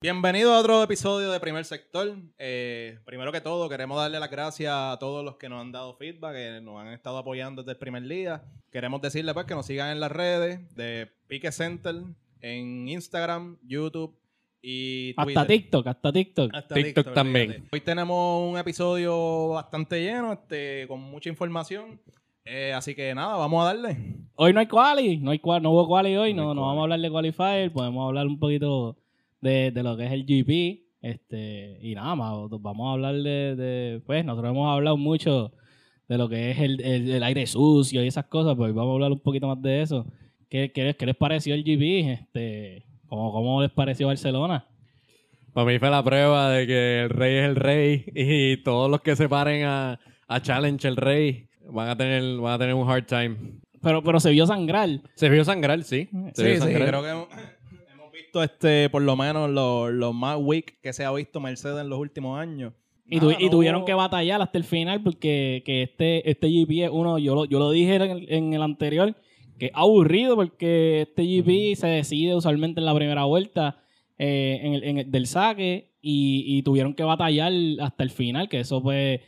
Bienvenido a otro episodio de Primer Sector. Eh, primero que todo, queremos darle las gracias a todos los que nos han dado feedback, que nos han estado apoyando desde el primer día. Queremos decirle pues que nos sigan en las redes de Pique Center, en Instagram, YouTube y Twitter. Hasta TikTok, hasta TikTok. Hasta TikTok también. Hoy tenemos un episodio bastante lleno, este, con mucha información. Eh, así que nada, vamos a darle. Hoy no hay quali, no, hay quali, no hubo quali hoy, No no, vamos a hablar de qualifier, podemos hablar un poquito de, de lo que es el GP. Este, y nada más, vamos a hablar de, de- pues nosotros hemos hablado mucho de lo que es el, el- el aire sucio y esas cosas, pues vamos a hablar un poquito más de eso. ¿Qué, qué, qué les pareció el GP? Este, ¿cómo, ¿Cómo les pareció Barcelona? Para mí fue la prueba de que el rey es el rey y todos los que se paren a, a challenge el rey van a tener, van a tener un hard time. Pero, pero se vio sangrar. Se vio sangrar, sí. Se Sí, vio sí, creo que visto este, por lo menos los los más weak que se ha visto Mercedes en los últimos años. Y, tu- Nada, y no tuvieron que batallar hasta el final porque que este, este GP es uno, yo lo, yo lo dije en el, en el anterior, que es aburrido porque este GP se decide usualmente en la primera vuelta eh, en el, en el- del saque y, y tuvieron que batallar hasta el final, que eso pues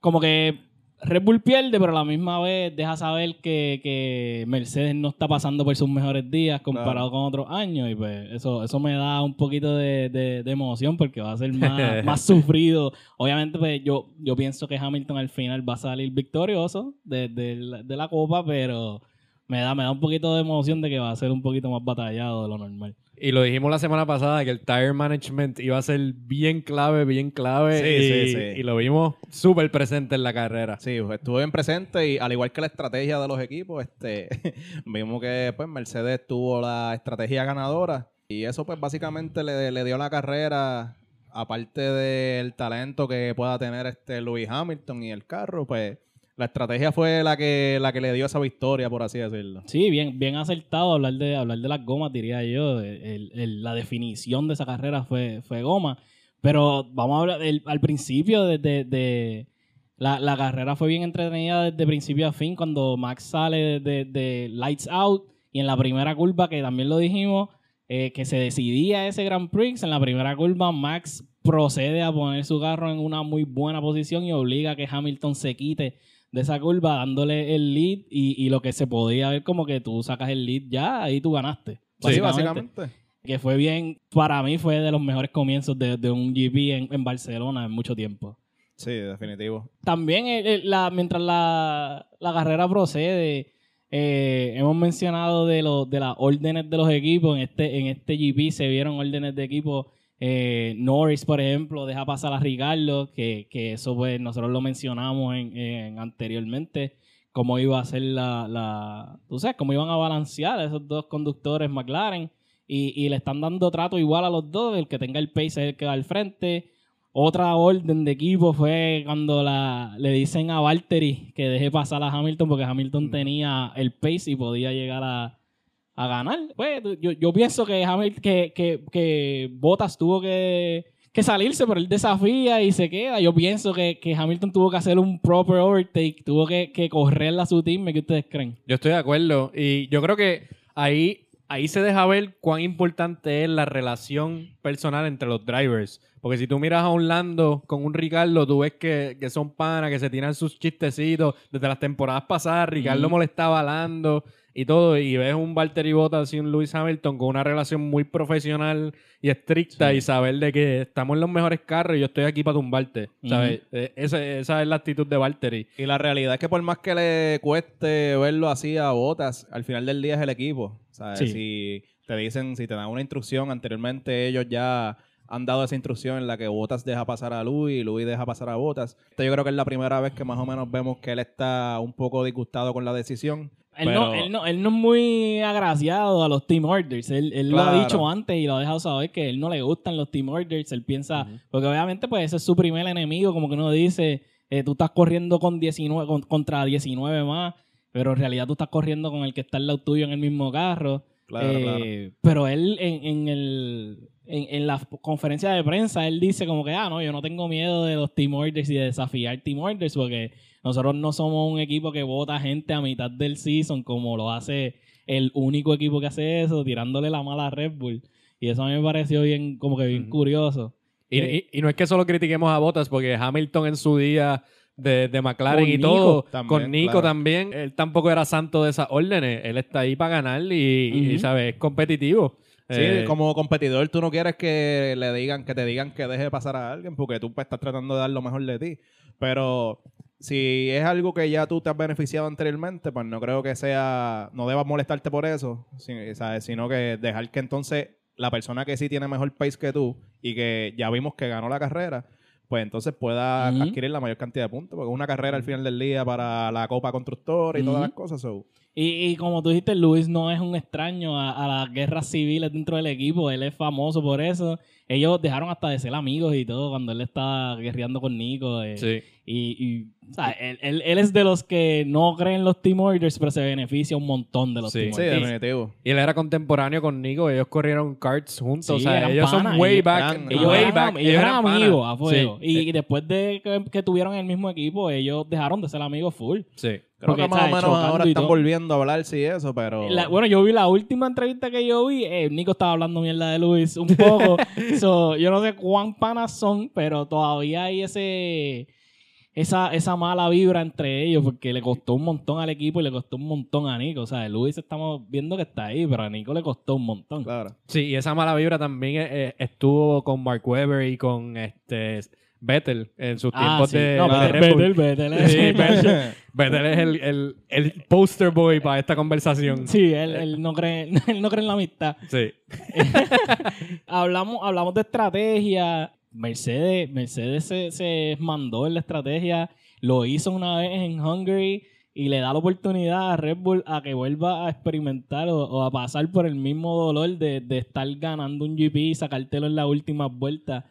como que Red Bull pierde, pero a la misma vez deja saber que, que Mercedes no está pasando por sus mejores días comparado con otros años. Y pues eso, eso me da un poquito de, de- de emoción porque va a ser más, más sufrido. Obviamente, pues yo, yo pienso que Hamilton al final va a salir victorioso de, de la, de la copa, pero me da, me da un poquito de emoción de que va a ser un poquito más batallado de lo normal. Y lo dijimos la semana pasada que el tire management iba a ser bien clave, bien clave. Sí, y, sí, sí. y lo vimos súper presente en la carrera. Sí, pues, estuvo bien presente y al igual que la estrategia de los equipos, este, vimos que pues Mercedes tuvo la estrategia ganadora y eso pues básicamente le, le dio la carrera, aparte del talento que pueda tener este Lewis Hamilton y el carro, pues la estrategia fue la que, la que le dio esa victoria, por así decirlo. Sí, bien, bien acertado hablar de, hablar de las gomas, diría yo. El- el- la definición de esa carrera fue, fue goma. Pero vamos a hablar, el- al principio de, de- la, la carrera fue bien entretenida desde principio a fin cuando Max sale de, de Lights Out y en la primera curva, que también lo dijimos, eh, que se decidía ese Grand Prix, en la primera curva Max procede a poner su carro en una muy buena posición y obliga a que Hamilton se quite de esa curva dándole el lead y, y lo que se podía ver como que tú sacas el lead ya, ahí tú ganaste. Sí, básicamente. Que fue bien, para mí fue de los mejores comienzos de, de un GP en, en Barcelona en mucho tiempo. Sí, definitivo. También el- el- la, mientras la, la carrera procede, eh, hemos mencionado de, los de las órdenes de los equipos. En este, en este GP se vieron órdenes de equipo. Eh, Norris, por ejemplo, deja pasar a Ricardo, que, que eso pues nosotros lo mencionamos en, en anteriormente, cómo iba a ser la, la, tú sabes, cómo iban a balancear esos dos conductores McLaren y, y le están dando trato igual a los dos, el que tenga el pace es el que va al frente. Otra orden de equipo fue cuando la, le dicen a Valtteri que deje pasar a Hamilton porque Hamilton tenía el pace y podía llegar a, a ganar. Pues yo, yo pienso que, Hamil- que, que, que Bottas tuvo que, que salirse, pero él desafía y se queda. Yo pienso que, que Hamilton tuvo que hacer un proper overtake, tuvo que, que correrle a su team. ¿Qué ustedes creen? Yo estoy de acuerdo. Y yo creo que ahí, ahí se deja ver cuán importante es la relación personal entre los drivers. Porque si tú miras a un Lando con un Ricardo, tú ves que, que son panas, que se tiran sus chistecitos. Desde las temporadas pasadas, Ricardo molestaba a Lando y todo. Y ves un Valtteri Bottas y un Lewis Hamilton con una relación muy profesional y estricta Sí. y saber de que estamos en los mejores carros y yo estoy aquí para tumbarte. ¿sabes? Eh, esa, esa es la actitud de Valtteri. Y la realidad es que por más que le cueste verlo así a Botas, al final del día es el equipo. ¿sabes? Sí. Si te dicen, si te dan una instrucción, anteriormente ellos ya han dado esa instrucción en la que Botas deja pasar a Luis y Luis deja pasar a Botas. Yo creo que es la primera vez que más o menos vemos que él está un poco disgustado con la decisión. Él, pero- no, él, no, él no es muy agraciado a los team orders. Él, él lo ha dicho antes y lo ha dejado saber que él no le gustan los team orders. Él piensa, porque obviamente pues ese es su primer enemigo, como que uno dice, eh, tú estás corriendo con 19, con- contra 19 más, pero en realidad tú estás corriendo con el que está al lado tuyo en el mismo carro. Claro, Eh, claro. Pero él en, en el, en, en la conferencia de prensa, él dice como que, ah, no, yo no tengo miedo de los team orders y de desafiar team orders porque nosotros no somos un equipo que vota gente a mitad del season como lo hace el único equipo que hace eso, tirándole la mala a Red Bull. Y eso a mí me pareció bien, como que bien curioso. Y, y- y no es que solo critiquemos a Bottas, porque Hamilton en su día de, de McLaren y Nico todo, también, con Nico claro. también, él tampoco era santo de esas órdenes. Él está ahí para ganar y, y. ¿sabes? Es competitivo. Sí, Eh, como competidor tú no quieres que le digan, que te digan que deje pasar a alguien porque tú pues, estás tratando de dar lo mejor de ti. Pero si es algo que ya tú te has beneficiado anteriormente, pues no creo que sea, no debas molestarte por eso, si- ¿sabes? sino que dejar que entonces la persona que sí tiene mejor pace que tú y que ya vimos que ganó la carrera, pues entonces pueda adquirir la mayor cantidad de puntos, porque es una carrera al final del día para la Copa Constructora y todas las cosas. so, Y, y como tú dijiste, Luis no es un extraño a, a las guerras civiles dentro del equipo. Él es famoso por eso. Ellos dejaron hasta de ser amigos y todo cuando él estaba guerreando con Nico. eh, sí. Y, y, o sea, él, él- él es de los que no creen los team orders, pero se beneficia un montón de los Sí. team sí, definitivo. Y él era contemporáneo con Nico, ellos corrieron karts juntos. Sí, o sea, eran ellos son way back. eran- Ellos, way eran, back. ellos eran panas. amigos a fuego. Sí, Y, eh, y después de que, que tuvieron el mismo equipo, ellos dejaron de ser amigos full. sí. Creo Porque, que más o menos ahora y están todo. volviendo a hablar sí eso, pero... La- bueno, yo vi la última entrevista que yo vi. eh, Nico estaba hablando mierda de Luis un poco. So, yo no sé cuán panas son, pero todavía hay ese esa, esa mala vibra entre ellos porque le costó un montón al equipo y le costó un montón a Nico. O sea, Luis estamos viendo que está ahí, pero a Nico le costó un montón. Claro. Sí, y esa mala vibra también eh, eh, estuvo con Mark Webber y con este Vettel en sus Ah, tiempos sí. de, no, de Vettel, Red Bull. Vettel, Vettel es- Sí, Vettel, Vettel es el, el, el poster boy para esta conversación. Sí, él, él no cree, él no cree en la amistad. Sí. hablamos, hablamos de estrategia. Mercedes, Mercedes se, se mandó en la estrategia, lo hizo una vez en Hungary y le da la oportunidad a Red Bull a que vuelva a experimentar o, o a pasar por el mismo dolor de, de estar ganando un GP y sacártelo en la última vuelta.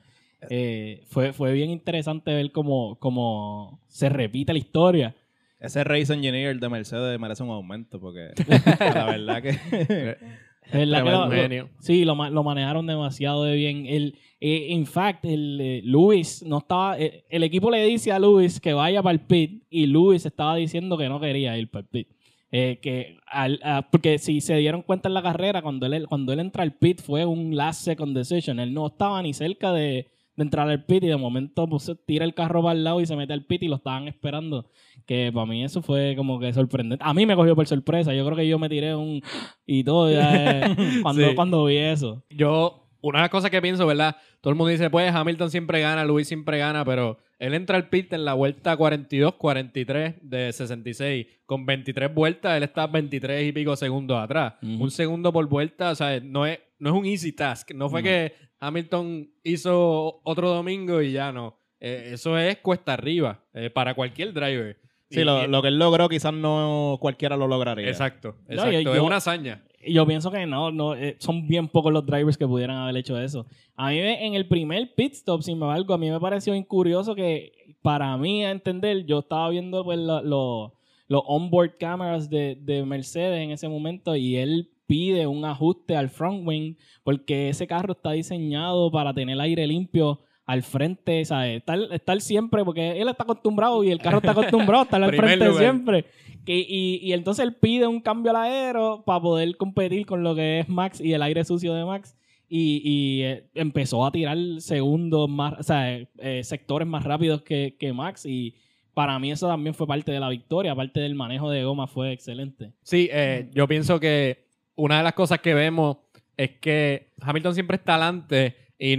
Eh, fue, fue bien interesante ver cómo, cómo se repite la historia. Ese race engineer de Mercedes merece un aumento porque la verdad que... Es verdad que Tremendo lo- lo- sí, lo, lo manejaron demasiado de bien. El, eh, in fact, el eh, Luis no estaba. eh, el equipo le dice a Luis que vaya para el pit y Luis estaba diciendo que no quería ir para el pit. Eh, que al- a- porque si se dieron cuenta en la carrera, cuando él, cuando él entra al pit fue un last second decision. Él no estaba ni cerca de, de entrar al pit y de momento pues, tira el carro para el lado y se mete al pit y lo estaban esperando. Que para mí eso fue como que sorprendente. A mí me cogió por sorpresa. Yo creo que yo me tiré un y todo ya, eh, cuando, Sí. cuando vi eso. Yo, una de las cosas que pienso, ¿verdad? Todo el mundo dice, pues Hamilton siempre gana, Luis siempre gana, pero él entra al pit en la vuelta 42-43 de 66. Con 23 vueltas, él está 23 y pico segundos atrás. Un segundo por vuelta, o sea, no es, no es un easy task. No fue No. que Hamilton hizo otro domingo y ya no. Eh, eso es cuesta arriba eh, para cualquier driver. Sí, Y- lo, que él logró quizás no cualquiera lo lograría. Exacto, No, exacto. yo- es una hazaña. Yo pienso que no, no eh, son bien pocos los drivers que pudieran haber hecho eso. A mí me- en el primer pit stop, sin embargo, a mí me pareció bien curioso que para mí, a entender, yo estaba viendo pues, lo- lo- los onboard cameras de, de Mercedes en ese momento y él pide un ajuste al front wing porque ese carro está diseñado para tener aire limpio al frente, ¿sabes? Estar, estar siempre, porque él está acostumbrado y el carro está acostumbrado a estar al frente lugar. siempre. Que- y, y entonces él pide un cambio al aero para poder competir con lo que es Max y el aire sucio de Max. Y, y, eh, empezó a tirar segundos más, o sea, eh, sectores más rápidos que, que Max. Y para mí eso también fue parte de la victoria. Aparte del manejo de goma fue excelente. Sí, eh, yo pienso que una de las cosas que vemos es que Hamilton siempre está adelante y,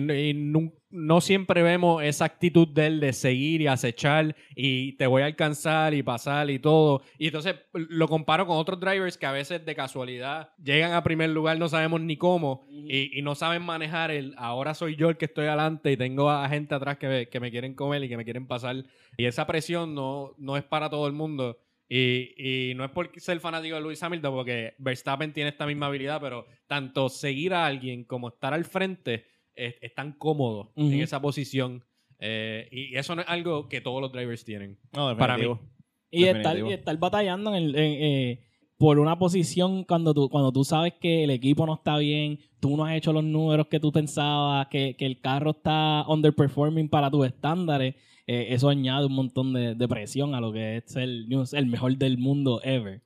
no siempre vemos esa actitud de él de seguir y acechar y te voy a alcanzar y pasar y todo. Y entonces lo comparo con otros drivers que a veces de casualidad llegan a primer lugar, no sabemos ni cómo y, y no saben manejar el ahora soy yo el que estoy adelante y tengo a gente atrás que me, que me quieren comer y que me quieren pasar. Y esa presión no, no es para todo el mundo. Y, y no es por ser fanático de Lewis Hamilton, porque Verstappen tiene esta misma habilidad, pero tanto seguir a alguien como estar al frente es, es tan cómodo en esa posición. Eh, y eso no es algo que todos los drivers tienen. No, Para definitivo. Y estar, y estar batallando en el, en, eh, por una posición cuando tú, cuando tú sabes que el equipo no está bien, tú no has hecho los números que tú pensabas, que, que el carro está underperforming para tus estándares, eh, eso añade un montón de, de presión a lo que es el, el mejor del mundo ever.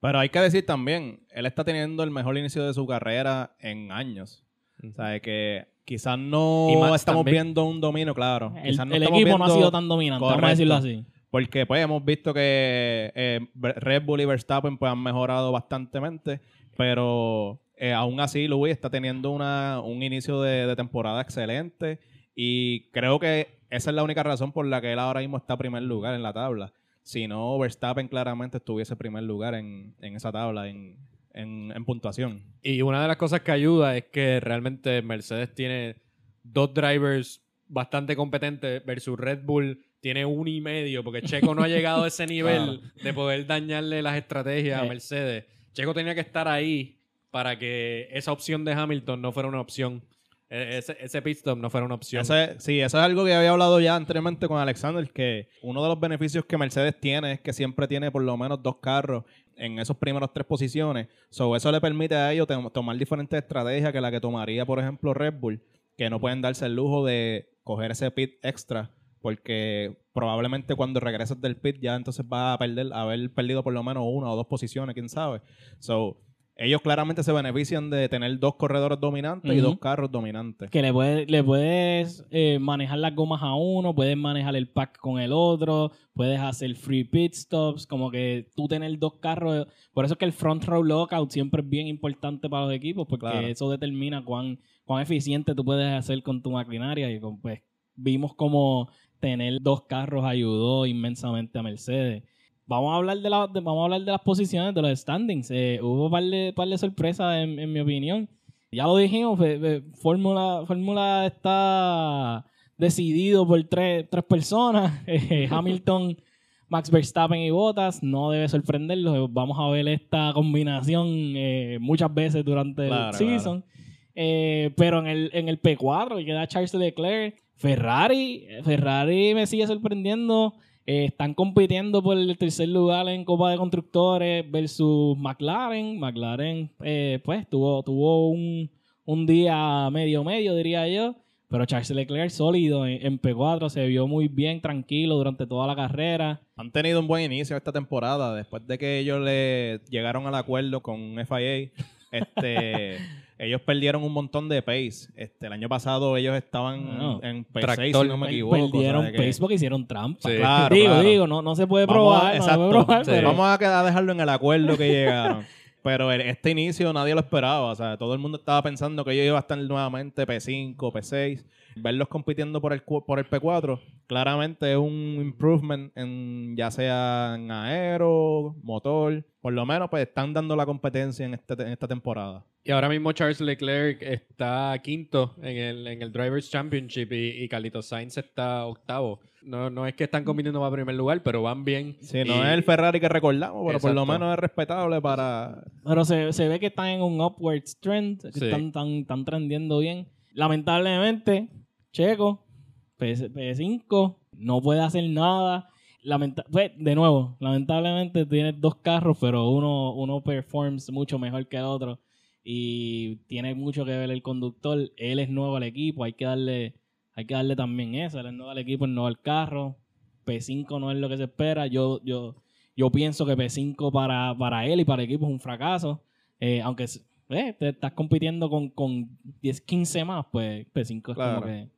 Pero hay que decir también, él está teniendo el mejor inicio de su carrera en años. O sea, que quizás no estamos también. viendo un dominio claro. El, Quizás no el equipo no ha sido tan dominante, vamos a decirlo así. Porque pues hemos visto que eh, Red Bull y Verstappen pues han mejorado bastantemente, pero eh, aún así Louis está teniendo una, un inicio de, de temporada excelente y creo que esa es la única razón por la que él ahora mismo está primer lugar en la tabla. Si no, Verstappen claramente estuviese primer lugar en, en esa tabla, en, en- en puntuación. Y una de las cosas que ayuda es que realmente Mercedes tiene dos drivers bastante competentes versus Red Bull tiene uno y medio, porque Checo no ha llegado a ese nivel de poder dañarle las estrategias a Eh. Mercedes. Checo tenía que estar ahí para que esa opción de Hamilton no fuera una opción. E- Ese, ese pit stop no fuera una opción. Ese- sí, eso es algo que había hablado ya anteriormente con Alexander, que uno de los beneficios que Mercedes tiene es que siempre tiene por lo menos dos carros en esos primeros tres posiciones. So, eso le permite a ellos tomar diferentes estrategias que la que tomaría, por ejemplo, Red Bull, que no pueden darse el lujo de coger ese pit extra, porque probablemente cuando regreses del pit ya entonces va a perder, haber perdido por lo menos una o dos posiciones, quién sabe. So, ellos claramente se benefician de tener dos corredores dominantes y dos carros dominantes. Que le, puede- le puedes eh, manejar las gomas a uno, puedes manejar el pack con el otro, puedes hacer free pit stops, como que tú tener dos carros. Por eso es que el front row lockout siempre es bien importante para los equipos, porque Claro. eso determina cuán, cuán eficiente tú puedes hacer con tu maquinaria. Y con, pues vimos como tener dos carros ayudó inmensamente a Mercedes. Vamos a hablar de, la- de- vamos a hablar de las posiciones de los standings. Eh, hubo un par de, par de sorpresas en, en mi opinión. Ya lo dijimos, fe- fe- Fórmula, Fórmula está decidido por tres, tres personas. Eh, Hamilton, Max Verstappen y Bottas. No debe sorprenderlos. Vamos a ver esta combinación eh, muchas veces durante Claro, el season. Eh, pero en el, en el P4 queda Charles Leclerc. Ferrari, Ferrari me sigue sorprendiendo. Eh, están compitiendo por el tercer lugar en Copa de Constructores versus McLaren. McLaren, eh, pues, tuvo, tuvo un, un día medio medio, diría yo. Pero Charles Leclerc sólido en, en P4, se vio muy bien, tranquilo durante toda la carrera. Han tenido un buen inicio esta temporada después de que ellos le llegaron al acuerdo con FIA. Este, ellos perdieron un montón de pace. Este, el año pasado ellos estaban en P6, tractor, si no me equivoco. Perdieron que- pace porque hicieron trampa. Sí. Claro, digo, claro. digo, no, no se puede Vamos a- probar, no se exacto. puede probar, Sí. pero- Vamos a, quedar- a dejarlo en el acuerdo que llegaron. Pero el- este inicio nadie lo esperaba. O sea, todo el mundo estaba pensando que ellos iban a estar nuevamente P5, P6. Verlos compitiendo por el, por el P4, claramente es un improvement en ya sea en aero, motor. Por lo menos, pues están dando la competencia en, este, en esta temporada. Y ahora mismo Charles Leclerc está quinto en el, en el Drivers Championship y, y Carlitos Sainz está octavo. No, no es que están compitiendo para primer lugar, pero van bien. Sí, no Y- es el Ferrari que recordamos, pero por lo menos es respetable para. Pero se, se ve que están en un upward trend, que Sí. están, están, están trendiendo bien. Lamentablemente, Checo, P- P5, no puede hacer nada. Lamenta- pues, de nuevo, lamentablemente tienes dos carros, pero uno, uno performs mucho mejor que el otro. Y tiene mucho que ver el conductor. Él es nuevo al equipo, hay que darle, hay que darle también eso. Él es nuevo al equipo, es nuevo al carro. P5 no es lo que se espera. Yo, yo, yo pienso que P5 para, para él y para el equipo es un fracaso. Eh, aunque eh, te estás compitiendo con, con 10, 15 más, pues P5 es Claro. como que...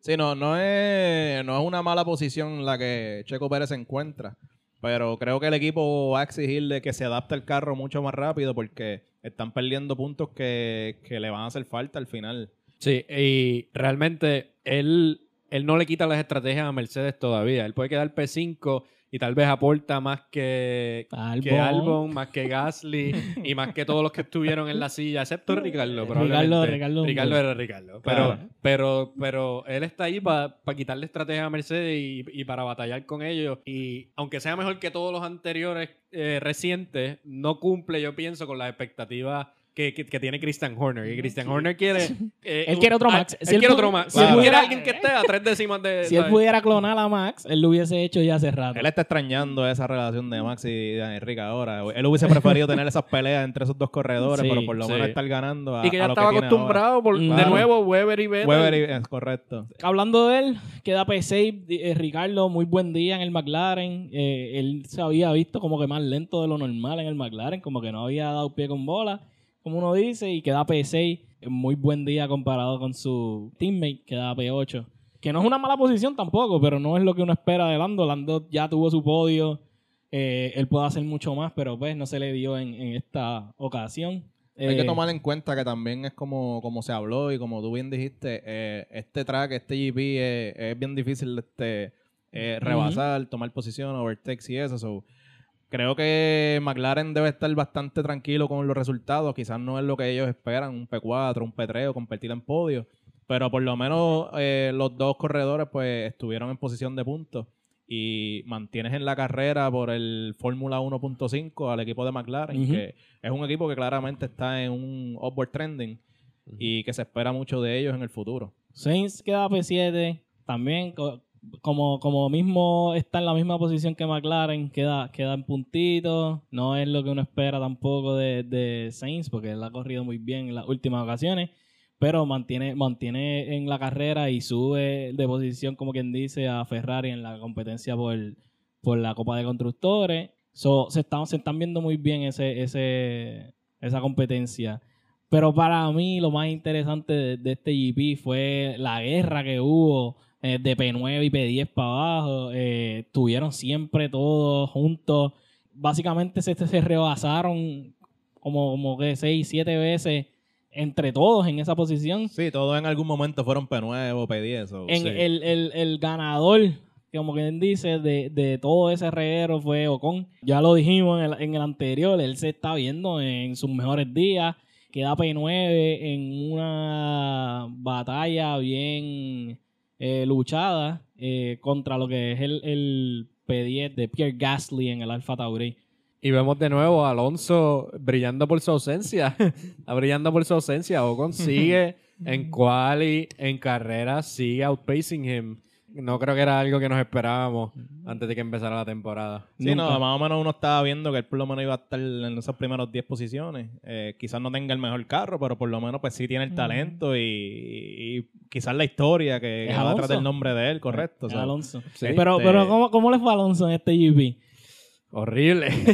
Sí, no, no es, no es una mala posición la que Checo Pérez se encuentra. Pero creo que el equipo va a exigirle que se adapte el carro mucho más rápido porque están perdiendo puntos que, que le van a hacer falta al final. Sí, y realmente él, él no le quita las estrategias a Mercedes todavía. Él puede quedar P5 y tal vez aporta más que, Albon. que Albon, más que Gasly y más que todos los que estuvieron en la silla, excepto Ricardo. Ricardo- probablemente. Ricardo- Ricardo era Ricardo. Pero, Claro. pero, pero él está ahí para quitarle estrategia a Mercedes y, y para batallar con ellos. Y aunque sea mejor que todos los anteriores eh, recientes, no cumple, yo pienso, con las expectativas que, que- que tiene Christian Horner. Y Christian Horner quiere. eh, Él quiere otro ah, Max. Él Si él quiere otro Max. si él quiere pudiera- alguien que esté a tres décimas de. Si él pudiera clonar a Max, él lo hubiese hecho ya hace rato. Él está extrañando esa relación de Max y de Enrique ahora. Él hubiese preferido tener esas peleas entre esos dos corredores, Sí, pero por lo sí. menos estar ganando a, Y que ya a lo estaba acostumbrado, por, de nuevo, Weber y Vettel. Weber y- es correcto. Hablando de él, queda P6, eh, Ricardo, muy buen día en el McLaren. Eh, él se había visto como que más lento de lo normal en el McLaren, como que no había dado pie con bola. Como uno dice, y queda P6. Muy buen día comparado con su teammate, que da P8. Que no es una mala posición tampoco, pero no es lo que uno espera de Lando. Lando ya tuvo su podio. eh, él puede hacer mucho más, pero pues no se le dio en, en esta ocasión. Hay que Eh, tomar en cuenta que también es como, como se habló y como tú bien dijiste, eh, este track, este GP es, es bien difícil este, rebasar, tomar posición, overtakes y eso. so, creo que McLaren debe estar bastante tranquilo con los resultados. Quizás no es lo que ellos esperan, un P4, un P3 o competir en podio. Pero por lo menos eh, los dos corredores pues estuvieron en posición de puntos y mantienes en la carrera por el Fórmula 1.5 al equipo de McLaren, que es un equipo que claramente está en un upward trending y que se espera mucho de ellos en el futuro. Sainz queda P7, también como, como mismo está en la misma posición que McLaren, queda, queda en puntito. No es lo que uno espera tampoco de, de Sainz, porque él ha corrido muy bien en las últimas ocasiones, pero mantiene, mantiene en la carrera y sube de posición, como quien dice, a Ferrari en la competencia por, por la Copa de Constructores. So, se, están, se están viendo muy bien ese, ese, esa competencia. Pero para mí lo más interesante de, de este GP fue la guerra que hubo eh, de P9 y P10 para abajo. Eh, estuvieron siempre todos juntos. Básicamente se, se rebasaron como, como que 6, 7 veces entre todos en esa posición. Sí, todos en algún momento fueron P9 o P10. so, En sí. el, el- el ganador, como quien dice, de, de todo ese reguero fue Ocon. Ya lo dijimos en el, en el anterior, él se está viendo en sus mejores días. Queda P9 en una batalla bien eh, luchada eh, contra lo que es el, el P10 de Pierre Gasly en el Alfa Tauri. Y vemos de nuevo a Alonso brillando por su ausencia. Está brillando por su ausencia. Ocon sigue en quali, en carrera, sigue outpacing him. No creo que era algo que nos esperábamos antes de que empezara la temporada. Sí, no, Nunca. más o menos uno estaba viendo que él por lo menos iba a estar en esas primeras 10 posiciones. Eh, quizás no tenga el mejor carro, pero por lo menos pues sí tiene el talento y, y quizás la historia que, va Alonso. detrás del nombre de él, correcto. Es Alonso. Sí. Pero, Este- pero ¿cómo, ¿cómo le fue a Alonso en este GP? Horrible.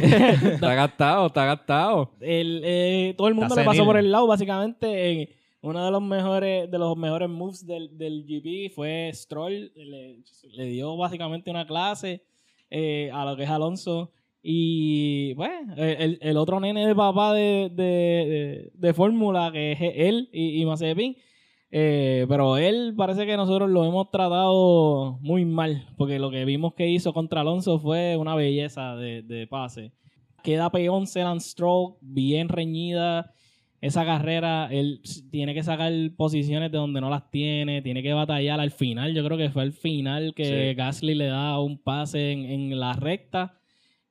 está gastado, está gastado. el, eh, todo el mundo Está le pasó senil. por el lado, básicamente. en uno de los mejores, de los mejores moves del, del GP fue Stroll. Le, dio básicamente una clase eh, a lo que es Alonso. Y bueno, el, el otro nene de papá de, de, de- Fórmula, que es él y, y Mazepin. eh, pero él parece que nosotros lo hemos tratado muy mal, porque lo que vimos que hizo contra Alonso fue una belleza de, de pase. Queda P11 Lance Stroll, bien reñida esa carrera. Él tiene que sacar posiciones de donde no las tiene, tiene que batallar al final. Yo creo que fue al final que Sí. Gasly le da un pase en, en la recta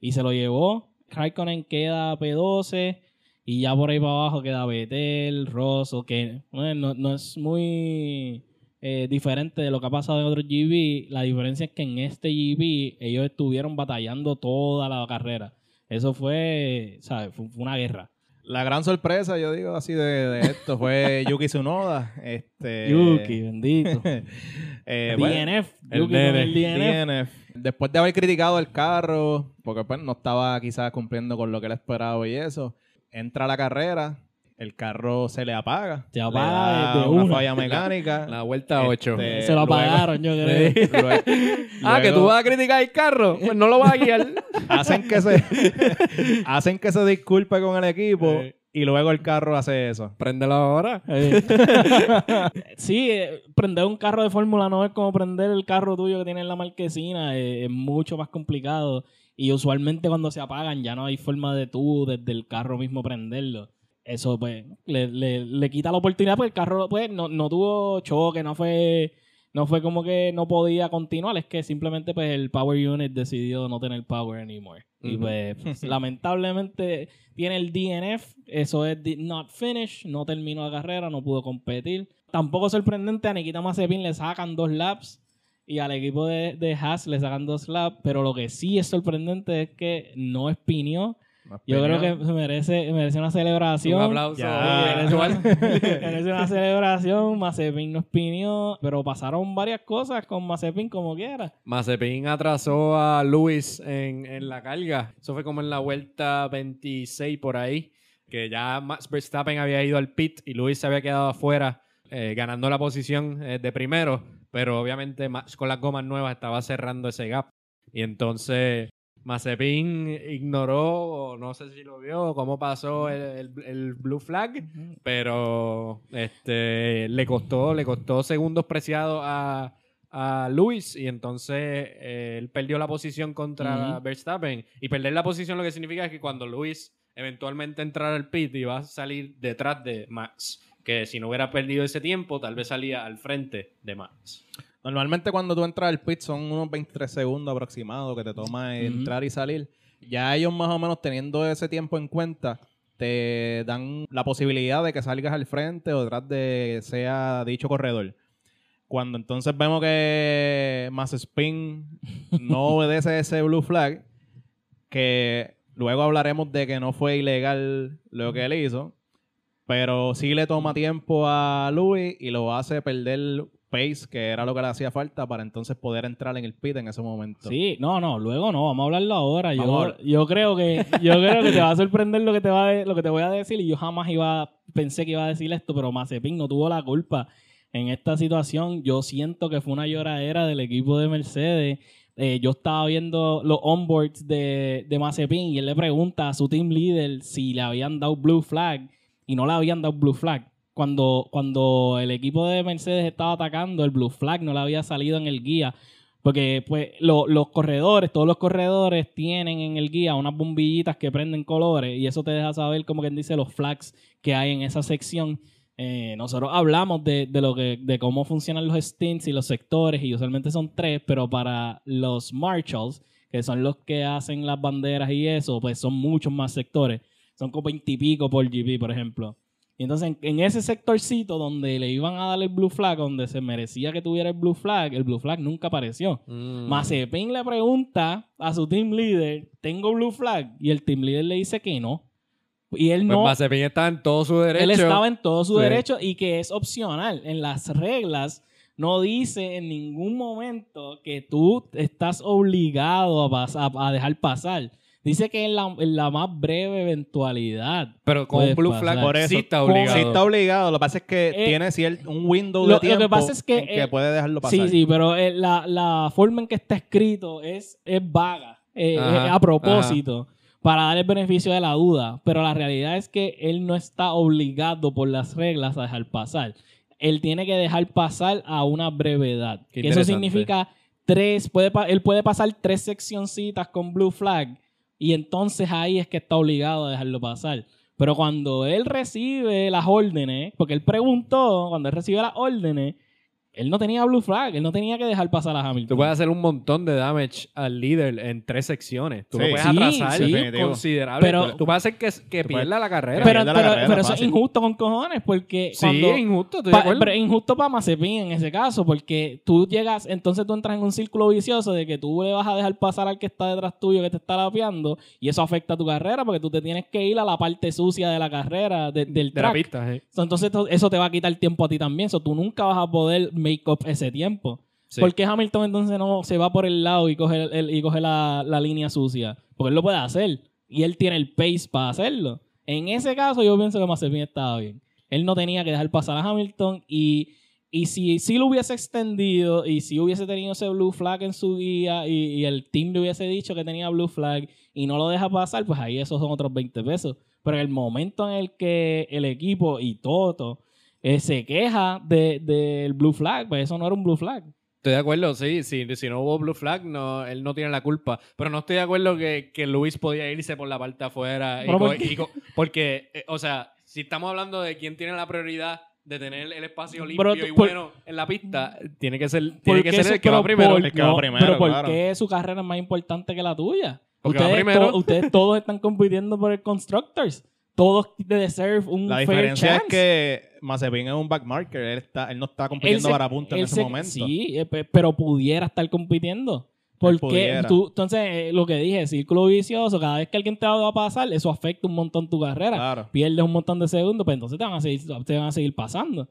y se lo llevó. Raikkonen queda P12 y ya por ahí para abajo queda Betel, Rosso, que bueno, no, no es muy eh, diferente de lo que ha pasado en otros GP. La diferencia es que en este GP ellos estuvieron batallando toda la carrera. Eso fue, ¿sabes? Fue una guerra. La gran sorpresa, yo digo así de, de esto, fue Yuki Tsunoda. Este, Yuki, bendito. eh, DNF. el Yuki el DNF. DNF. Después de haber criticado el carro, porque pues no estaba quizás cumpliendo con lo que él esperaba y eso, entra a la carrera, el carro se le apaga. Se le apaga da de una una. falla mecánica. La vuelta 8. Este, Se lo luego- apagaron, yo creo. Luego- ah, que tú vas a criticar el carro. Pues no lo vas a guiar. hacen que se hacen que se disculpe con el equipo y luego el carro hace eso. Préndelo ahora. Sí, eh, prender un carro de Fórmula no es como prender el carro tuyo que tiene en la marquesina, eh, es mucho más complicado. Y usualmente cuando se apagan ya no hay forma de tú desde el carro mismo prenderlo. Eso pues le, le- le quita la oportunidad porque el carro pues no, no tuvo choque, no fue, no fue como que no podía continuar, es que simplemente pues el power unit decidió no tener power anymore. Y pues lamentablemente tiene el DNF, eso es did not finish, no terminó la carrera, no pudo competir. Tampoco sorprendente, a Nikita Mazepin le sacan dos laps y al equipo de, de Haas le sacan dos laps, pero lo que sí es sorprendente es que no espinió. Yo creo que merece, merece una celebración. Un aplauso. Merece una, merece una celebración. Mazepin no espinió, pero pasaron varias cosas con Mazepin como quiera. Mazepin atrasó a Luis en, en la carga. Eso fue como en la vuelta 26 por ahí. que ya Max Verstappen había ido al pit y Luis se había quedado afuera eh, ganando la posición eh, de primero, pero obviamente Max con las gomas nuevas estaba cerrando ese gap. Y entonces Mazepin ignoró, o no sé si lo vio, cómo pasó el, el- el blue flag, pero este le costó, le costó segundos preciados a, a Luis y entonces eh, él perdió la posición contra Ujú. Verstappen. Y perder la posición lo que significa es que cuando Luis eventualmente entrara al pit iba a salir detrás de Max. Que si no hubiera perdido ese tiempo, tal vez salía al frente de Max. Normalmente cuando tú entras al pit son unos 23 segundos aproximados que te toma entrar y salir. Ya ellos más o menos teniendo ese tiempo en cuenta, te dan la posibilidad de que salgas al frente o detrás de sea dicho corredor. Cuando entonces vemos que Mazepin no obedece ese blue flag, que luego hablaremos de que no fue ilegal lo que él hizo, pero sí le toma tiempo a Louis y lo hace perder pace, que era lo que le hacía falta para entonces poder entrar en el pit en ese momento. Sí, no, no, luego no, vamos a hablarlo ahora. Yo, yo creo que yo creo que te va a sorprender lo que te va de- lo que te voy a decir y yo jamás iba pensé que iba a decir esto, pero Mazepin no tuvo la culpa en esta situación. Yo siento que fue una lloradera del equipo de Mercedes. Eh, yo estaba viendo los onboards de, de Mazepin y él le pregunta a su team leader si le habían dado blue flag y no le habían dado blue flag. Cuando, cuando el equipo de Mercedes estaba atacando, el blue flag no le había salido en el guía. Porque pues lo- los corredores, todos los corredores tienen en el guía unas bombillitas que prenden colores y eso te deja saber como quien dice los flags que hay en esa sección. Eh, nosotros hablamos de, de lo que, de cómo funcionan los stints y los sectores y usualmente son tres, pero para los marshals, que son los que hacen las banderas y eso, pues son muchos más sectores. Son como 20 y pico por GP, por ejemplo. Y entonces en, en ese sectorcito donde le iban a dar el blue flag, donde se merecía que tuviera el blue flag, el blue flag nunca apareció. Mm. Mazepin le pregunta a su team leader, ¿tengo blue flag? Y el team leader le dice que no. Y él Pues no, Mazepin está en todo su derecho. él estaba en todo su Sí. derecho y que es opcional. En las reglas no dice en ningún momento que tú estás obligado a, pas- a- a dejar pasar. Dice que en la, en la más breve eventualidad. Pero con un blue pasar. flag Por eso, sí está obligado. Sí está obligado. Lo que pasa es que Eh, tiene cier- un window lo- de lo que tiempo pasa es que, en que eh, puede dejarlo pasar. Sí, sí, pero eh, la, la forma en que está escrito es, es vaga, eh, Ajá, es a propósito, para dar el beneficio de la duda. Pero la realidad es que él no está obligado por las reglas a dejar pasar. Él tiene que dejar pasar a una brevedad. Que eso significa tres, puede, él puede pasar tres seccioncitas con blue flag y entonces ahí es que está obligado a dejarlo pasar. Pero cuando él recibe las órdenes, porque él preguntó, cuando él recibe las órdenes, él no tenía blue flag, él no tenía que dejar pasar a Hamilton. Tú puedes hacer un montón de damage al líder en tres secciones. Tú Sí. lo puedes Sí, atrasar sí. Considerable. Pero- tú puedes hacer que, pierda la carrera. pero, la pero- carrera, pero eso es injusto con cojones porque sí, cuando... es injusto. Estoy Pa- pero es injusto para Mazepin en ese caso, porque tú llegas, entonces tú entras en un círculo vicioso de que tú le vas a dejar pasar al que está detrás tuyo, que te está lapeando, y eso afecta a tu carrera, porque tú te tienes que ir a la parte sucia de la carrera, de- del de la track. pista. Entonces to- eso te va a quitar tiempo a ti también, so, tú nunca vas a poder make up ese tiempo. Sí. ¿Por qué Hamilton entonces no se va por el lado y coge, el- y coge la, la línea sucia? Porque él lo puede hacer. Y él tiene el pace para hacerlo. En ese caso, yo pienso que Mazepin estaba bien. Él no tenía que dejar pasar a Hamilton. Y, y si, si lo hubiese extendido y si hubiese tenido ese blue flag en su guía y, y el team le hubiese dicho que tenía blue flag y no lo deja pasar, pues ahí esos son otros 20 pesos. Pero en el momento en el que el equipo y Toto eh, se queja de- del blue flag, pues eso no era un blue flag. Estoy de acuerdo, sí. Si, si no hubo Blue Flag, no, él no tiene la culpa. Pero no estoy de acuerdo que, que Luis podía irse por la parte afuera. y porque, eh, o sea, si estamos hablando de quién tiene la prioridad de tener el espacio limpio Pero y por- bueno en la pista, tiene que ser, ¿Por tiene que ser el que va primero. por- El que va primero, Pero ¿por claro. qué su carrera es más importante que la tuya? Ustedes, to- ustedes todos están compitiendo por el Constructors. Todos deserve un La fair diferencia chance. es que Mazepin es un backmarker. Él, está, él no está compitiendo se- para puntos en ese se- momento. Sí, eh, pe- pero pudiera estar compitiendo. Porque tú, entonces, eh, lo que dije, círculo vicioso, cada vez que alguien te va a pasar, eso afecta un montón tu carrera. Claro. Pierdes un montón de segundos, pues entonces te van a seguir, te van a seguir pasando.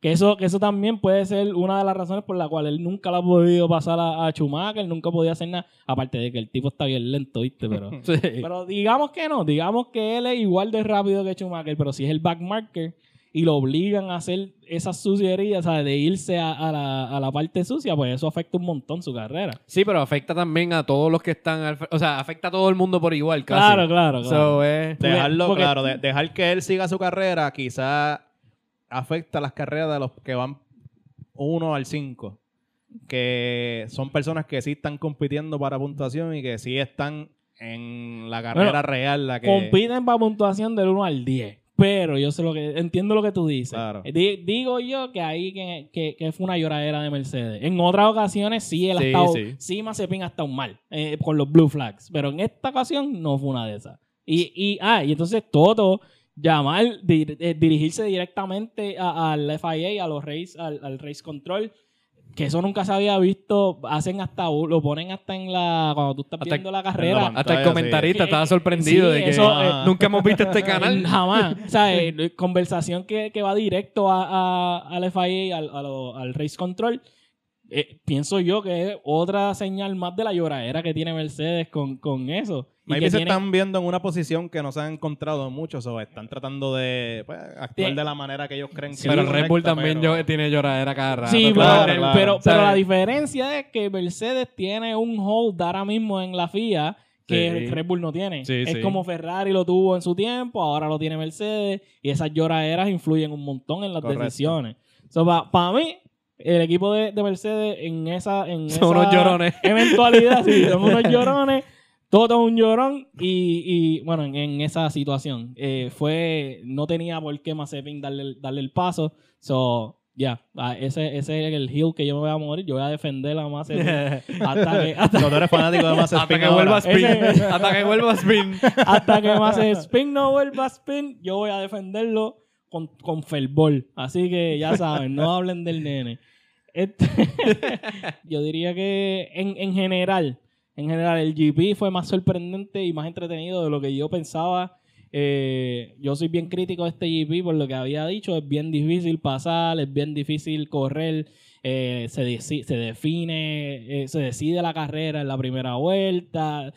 Que eso, que eso también puede ser una de las razones por la cual él nunca lo ha podido pasar a, a Schumacher, nunca podía hacer nada. Aparte de que el tipo está bien lento, ¿viste? Pero, Sí. pero digamos que no, digamos que él es igual de rápido que Schumacher, pero si es el backmarker y lo obligan a hacer esas sucierías, ¿sabes? De irse a, a la, a la parte sucia, pues eso afecta un montón su carrera. Sí, pero afecta también a todos los que están al O sea, afecta a todo el mundo por igual, casi. Claro, claro, claro. So, eh, Dejarlo, porque- claro, de- dejar que él siga su carrera quizá afecta las carreras de los que van 1 al 5. Que son personas que sí están compitiendo para puntuación y que sí están en la carrera Bueno, real. La que, compiten para puntuación del 1 al 10. Pero yo sé lo que entiendo lo que tú dices. Claro. Digo yo que ahí que, que- que fue una lloradera de Mercedes. En otras ocasiones sí él ha estado, sí. sí, Mazepin ha estado mal eh, con los blue flags. Pero en esta ocasión no fue una de esas. Y, y, ah, y entonces Toto llamar, dir- eh, dirigirse directamente al FIA, a los race, al, al race control, que eso nunca se había visto, hacen hasta, lo ponen hasta en la, cuando tú estás Hasta viendo la carrera, pantalla. hasta el comentarista estaba sorprendido sí, de que eso, eh, nunca hemos visto este canal. Jamás. O sea, eh, conversación que, que va directo a, a- al FIA, al, a lo- al Race Control. Eh, pienso yo que es otra señal más de la lloradera que tiene Mercedes con, con eso. Y Maybe que se tiene- están viendo en una posición que no se han encontrado muchos o están tratando de pues, actuar Sí. de la manera que ellos creen que pero Red Bull también pero- yo- tiene lloradera cada rato. Sí, claro, pero, claro. pero, pero ¿Sabes? la diferencia es que Mercedes tiene un hold ahora mismo en la FIA que Sí. Red Bull no tiene. Sí, es sí. como Ferrari lo tuvo en su tiempo, ahora lo tiene Mercedes y esas lloraderas influyen un montón en las Correcto. decisiones. Para mí, el equipo de, de Mercedes en esa, en Son esa unos llorones. eventualidad, sí, son unos llorones. Todo es un llorón y, y, bueno, en, en esa situación eh, fue, no tenía por qué Mazepin darle, darle el paso. So, ya, ah, ese, ese es el heel que yo me voy a morir. Yo voy a defender a Mazepin hasta que, hasta, No, tú eres fanático de Hasta que vuelva a spin. Ese- Hasta que vuelva a spin. hasta que Mazepin no vuelva a spin, yo voy a defenderlo con, con fervor. Así que ya saben, no hablen del nene. Este- yo diría que en, en general, en general, el GP fue más sorprendente y más entretenido de lo que yo pensaba. Eh, yo soy bien crítico de este GP por lo que había dicho. Es bien difícil pasar, es bien difícil correr. eh, se, se define, eh, se decide la carrera en la primera vuelta.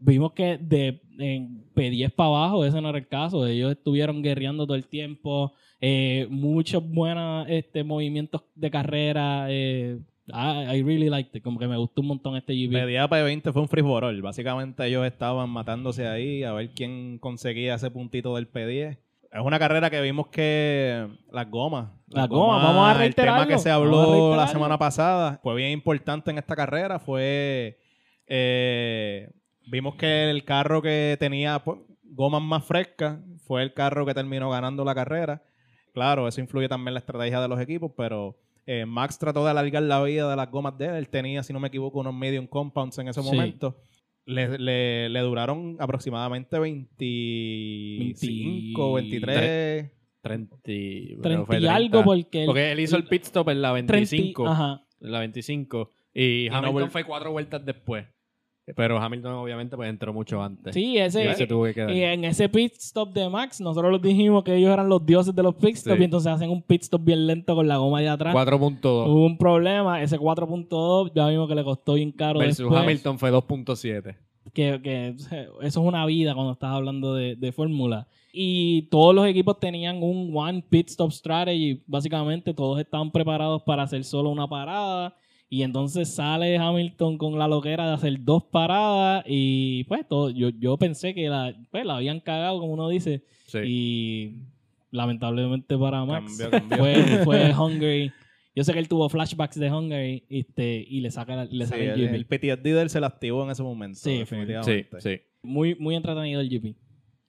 Vimos que de en P10 para abajo, ese no era el caso. Ellos estuvieron guerreando todo el tiempo. Eh, muchos buenos este, movimientos de carrera. eh, I, I really liked it. Como que me gustó un montón este GP. Pedía P20 fue un free for all. Básicamente ellos estaban matándose ahí a ver quién conseguía ese puntito del P10. Es una carrera que vimos que las gomas. Las gomas, vamos a El reiterarlo, tema que se habló la semana pasada fue bien importante en esta carrera. Fue. eh, vimos que el carro que tenía pues, gomas más frescas fue el carro que terminó ganando la carrera. Claro, eso influye también en la estrategia de los equipos, pero eh, Max trató de alargar la vida de las gomas de él. Él tenía, si no me equivoco, unos medium compounds en ese Sí. momento. Le, le- le duraron aproximadamente 25, 23. 30 y, creo 30 que fue y algo porque... él- Porque él hizo el pit stop en la 30 25. ajá. En la 25. Y, no Hamilton vol- fue cuatro vueltas después. Pero Hamilton obviamente pues entró mucho antes. Sí, Y ese... tuvo que quedar. Y en ese pit stop de Max, nosotros les dijimos que ellos eran los dioses de los pit stops Sí. y entonces hacen un pit stop bien lento con la goma de atrás. 4.2 Hubo un problema, ese 4.2 ya vimos que le costó bien caro versus después. Hamilton fue 2.7. que, que eso es una vida cuando estás hablando de, de fórmula. Y todos los equipos tenían un one pit stop strategy. Básicamente todos estaban preparados para hacer solo una parada. Y entonces sale Hamilton con la loquera de hacer dos paradas. Y pues todo, yo, yo pensé que la, pues, la habían cagado, como uno dice. Sí. Y lamentablemente para Max Cambió, cambió. fue, fue Hungary. Yo sé que él tuvo flashbacks de Hungary este, y le saca, la- le Sí, saca el el, GP. el PTSD de él se lo activó en ese momento. Sí, Sí, definitivamente. sí. Muy, muy entretenido el GP.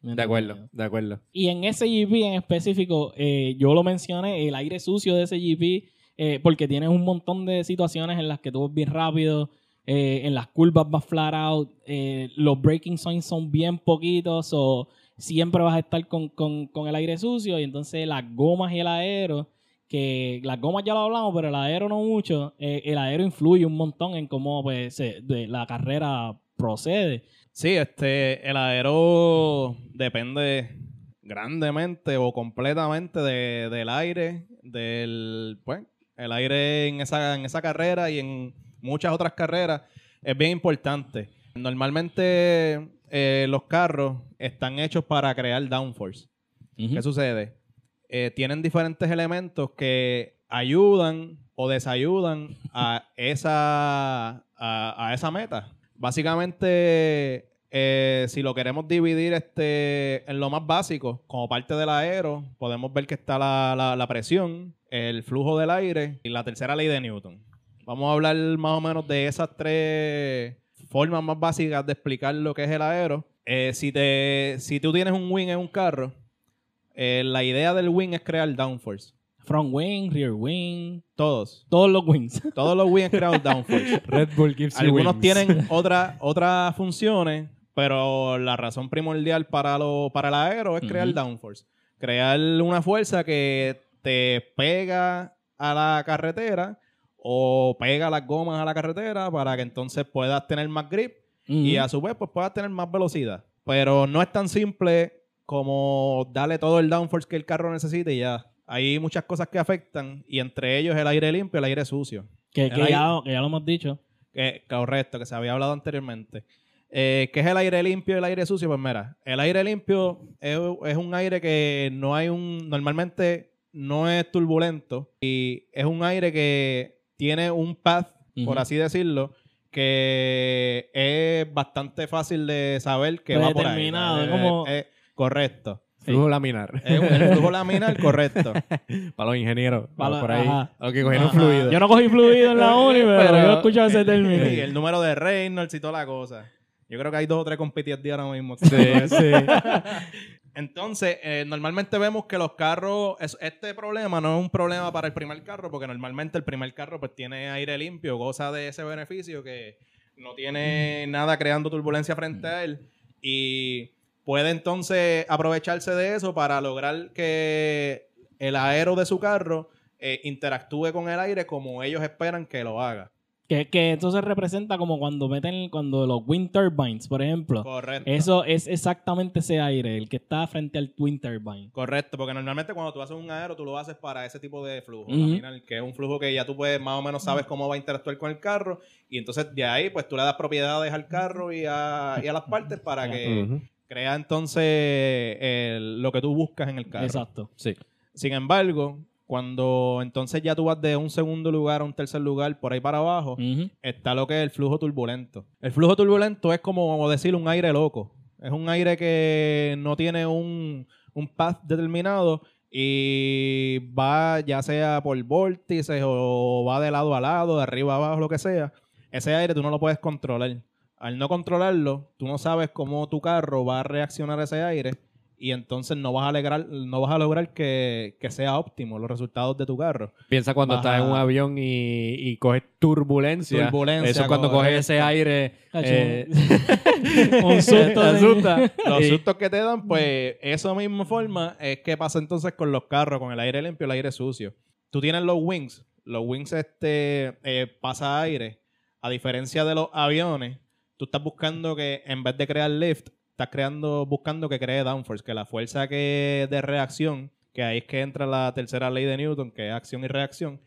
Muy De acuerdo, de acuerdo. Y en ese GP en específico, eh, yo lo mencioné, el aire sucio de ese GP, eh, porque tienes un montón de situaciones en las que tú vas bien rápido, eh, en las curvas vas flat out, eh, los braking signs son bien poquitos, o siempre vas a estar con, con- con el aire sucio, y entonces las gomas y el aero, que las gomas ya lo hablamos, pero el aero no mucho, el aero influye un montón en cómo pues, la carrera procede. Sí, este, el aero depende grandemente o completamente de- del aire, del, pues, el aire en esa, en esa carrera y en muchas otras carreras es bien importante. Normalmente eh, los carros están hechos para crear downforce. ¿Qué sucede? Eh, tienen diferentes elementos que ayudan o desayudan a esa, a, a esa meta. Básicamente, eh, si lo queremos dividir este, en lo más básico, como parte del aero, podemos ver que está la, la- la presión, el flujo del aire y la tercera ley de Newton. Vamos a hablar más o menos de esas tres formas más básicas de explicar lo que es el aero. Eh, si, te, si tú tienes un wing en un carro, eh, la idea del wing es crear downforce. Front wing, rear wing, Todos. todos los wings. Todos los wings crean downforce. Red Bull gives you Algunos wings. tienen otra- otras funciones, pero la razón primordial para, lo, para el aero es crear downforce. Crear una fuerza que te pega a la carretera o pega las gomas a la carretera para que entonces puedas tener más grip y a su vez pues puedas tener más velocidad. Pero no es tan simple como darle todo el downforce que el carro necesite y ya. Hay muchas cosas que afectan y entre ellos el aire limpio y el aire sucio. que, que el aire- ya, que ya lo hemos dicho. Que, correcto, que se había hablado anteriormente. Eh, ¿Qué es el aire limpio y el aire sucio? Pues mira, el aire limpio es, es un aire que no hay un... Normalmente no es turbulento y es un aire que tiene un path, por así decirlo, que es bastante fácil de saber que va por ahí. Predeterminado, Eh, como- eh, correcto. Flujo laminar. Es un flujo laminar, correcto. Para los ingenieros. Para los- por ahí. ajá. Los que cogieron Ajá. fluido. Yo no cogí fluido en la uni, pero, Pero- yo he escuchado ese término. Y el número de Reynolds y toda la cosa. Yo creo que hay dos o tres compitiendo ahora mismo. Sí, sí. Entonces, eh, normalmente vemos que los carros, es- este problema no es un problema para el primer carro, porque normalmente el primer carro pues tiene aire limpio, goza de ese beneficio que no tiene nada creando turbulencia frente a él y puede entonces aprovecharse de eso para lograr que el aero de su carro eh, interactúe con el aire como ellos esperan que lo haga. Que, que entonces representa como cuando meten, cuando los wind turbines, por ejemplo. Correcto. Eso es exactamente ese aire, el que está frente al twin turbine. Correcto, porque normalmente cuando tú haces un aero, tú lo haces para ese tipo de flujo, que es un flujo que ya tú puedes más o menos sabes cómo va a interactuar con el carro, y entonces de ahí pues tú le das propiedades al carro y a, y a las partes para que crea entonces el- lo que tú buscas en el carro. Exacto. Sí. Sin embargo, cuando entonces ya tú vas de un segundo lugar a un tercer lugar por ahí para abajo, está lo que es el flujo turbulento. El flujo turbulento es como decir un aire loco. Es un aire que no tiene un, un path determinado y va ya sea por vórtices o va de lado a lado, de arriba a abajo, lo que sea. Ese aire tú no lo puedes controlar. Al no controlarlo, tú no sabes cómo tu carro va a reaccionar a ese aire y entonces no vas a lograr, no vas a lograr que, que sea óptimo los resultados de tu carro. Piensa cuando estás en un avión y, y coges turbulencia. Turbulencia, Eso es cuando coges ese aire. Eh, un susto. asusta. Los sustos que te dan, pues, eso misma forma es que pasa entonces con los carros, con el aire limpio y el aire sucio. Tú tienes los wings. Los wings, este, eh, pasa aire. A diferencia de los aviones, tú estás buscando que, en vez de crear lift, estás creando, buscando que cree downforce, que la fuerza que de reacción, que ahí es que entra la tercera ley de Newton, que es acción y reacción.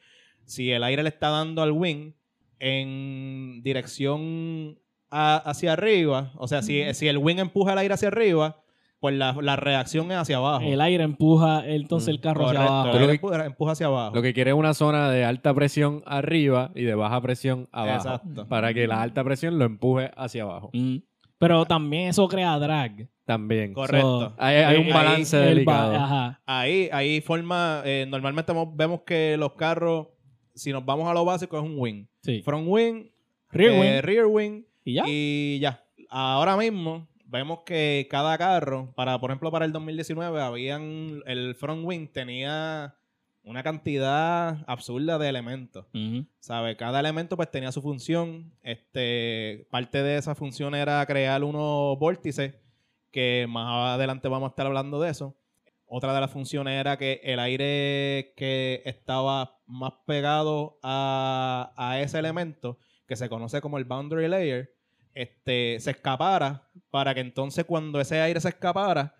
Si el aire le está dando al wing en dirección a- hacia arriba, o sea, si, si el wing empuja el aire hacia arriba, pues la, la reacción es hacia abajo. El aire empuja entonces el carro hacia abajo. el aire empuja, empuja hacia abajo. Lo que quiere es una zona de alta presión arriba y de baja presión abajo. Exacto. Para que la alta presión lo empuje hacia abajo. Mm. Pero también eso crea drag. También. Correcto. So, Hay, hay un balance ba- delicado. Ajá. Ahí, ahí forma, eh, normalmente mo- vemos que los carros, si nos vamos a lo básico, es un wing. Sí. Front wing, Rear eh, wing. rear wing Y ya. y ya. Ahora mismo vemos que cada carro, para por ejemplo para el 2019, habían el front wing tenía una cantidad absurda de elementos. ¿Sabe? Cada elemento pues tenía su función. Este, parte de esa función era crear unos vórtices, que más adelante vamos a estar hablando de eso. Otra de las funciones era que el aire que estaba más pegado a, a ese elemento, que se conoce como el boundary layer, este, se escapara para que entonces cuando ese aire se escapara,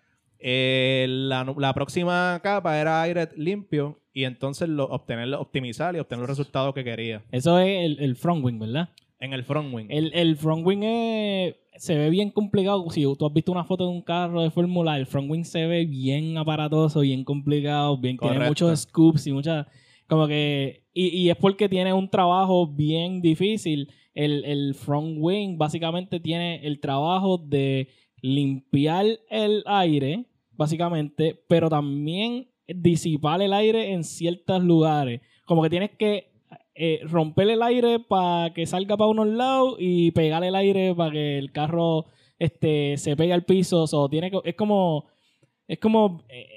Eh, la, la próxima capa era aire limpio y entonces lo, obtener, optimizar y obtener los resultados que quería. Eso es el, el front wing, ¿verdad? En el front wing. El, el front wing es- se ve bien complicado. Si tú has visto una foto de un carro de Fórmula, el front wing se ve bien aparatoso, bien complicado, bien, tiene Correcto. muchos scoops y muchas. Como que. Y, y es porque tiene un trabajo bien difícil. El, el front wing básicamente tiene el trabajo de limpiar el aire, básicamente, pero también disipar el aire en ciertos lugares. Como que tienes que eh, romper el aire para que salga para unos lados y pegar el aire para que el carro este, se pegue al piso. So, tiene que- es como. Es como. eh,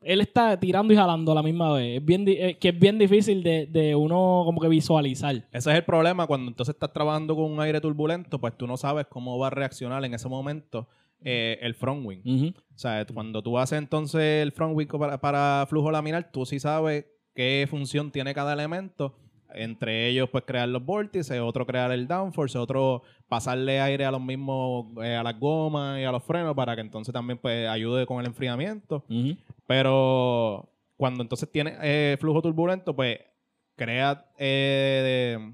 él está tirando y jalando a la misma vez. Es bien, eh, que es bien difícil de, de uno como que visualizar. Ese es el problema cuando entonces estás trabajando con un aire turbulento, pues tú no sabes cómo va a reaccionar en ese momento eh, el front wing. O sea, cuando tú haces entonces el front wing para, para flujo laminar, tú sí sabes qué función tiene cada elemento. Entre ellos, pues crear los vórtices, otro crear el downforce, otro pasarle aire a los mismos, eh, a las gomas y a los frenos para que entonces también pues ayude con el enfriamiento. Pero cuando entonces tiene eh, flujo turbulento, pues crea, eh,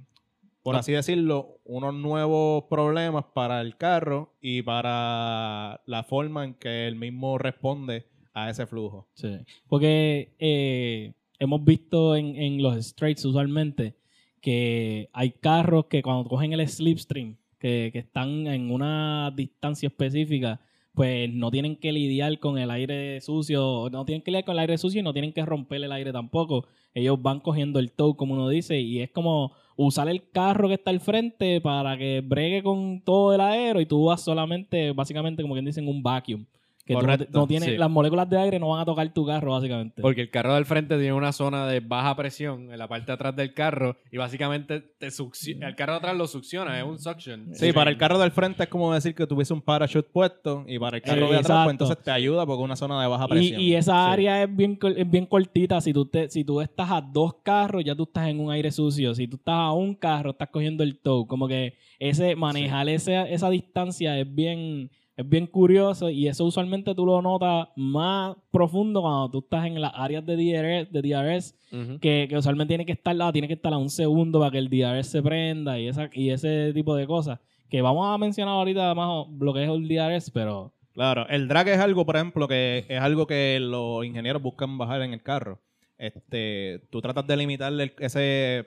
por así decirlo, unos nuevos problemas para el carro y para la forma en que el mismo responde a ese flujo. Sí. Porque eh, hemos visto en, en los straights usualmente que hay carros que cuando cogen el slipstream, que, que están en una distancia específica, pues no tienen que lidiar con el aire sucio, no tienen que lidiar con el aire sucio y no tienen que romper el aire tampoco. Ellos van cogiendo el tow, como uno dice, y es como usar el carro que está al frente para que bregue con todo el aero y tú vas solamente, básicamente, como quien dicen, un vacuum. Que tú no, sí. las moléculas de aire no van a tocar tu carro, básicamente. Porque el carro del frente tiene una zona de baja presión en la parte de atrás del carro y básicamente te succi- el carro de atrás lo succiona, es un suction. Sí, para el carro del frente es como decir que tuviese un parachute puesto y para el carro Sí, de atrás, pues entonces te ayuda porque es una zona de baja presión. y esa Sí. área es bien, es bien cortita. Si tú, te, si tú estás a dos carros, ya tú estás en un aire sucio. Si tú estás a un carro, estás cogiendo el tow. Como que ese manejar ese- esa distancia es bien, es bien curioso y eso usualmente tú lo notas más profundo cuando tú estás en las áreas de DRS, de DRS que, que usualmente tiene que estar ah, tiene que estar a un segundo para que el DRS se prenda y esa y ese tipo de cosas que vamos a mencionar ahorita más lo que es el DRS pero Claro, el drag es algo, por ejemplo, que es algo que los ingenieros buscan bajar en el carro. Este, tú tratas de limitar el- ese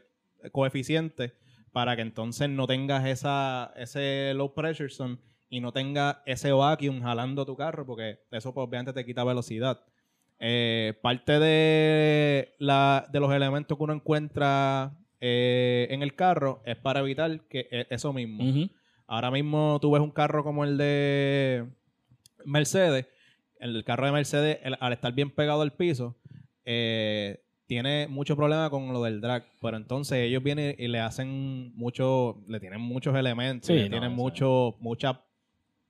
coeficiente para que entonces no tengas esa, ese low pressure zone y no tengas ese vacuum jalando tu carro, porque eso pues, obviamente te quita velocidad. Eh, parte de, la, de los elementos que uno encuentra eh, en el carro es para evitar que e- eso mismo. Ahora mismo tú ves un carro como el de Mercedes. El carro de Mercedes, el- al estar bien pegado al piso, eh, tiene mucho problema con lo del drag. Pero entonces ellos vienen y le hacen mucho, le tienen muchos elementos, Sí, le no, tienen mucho, muchas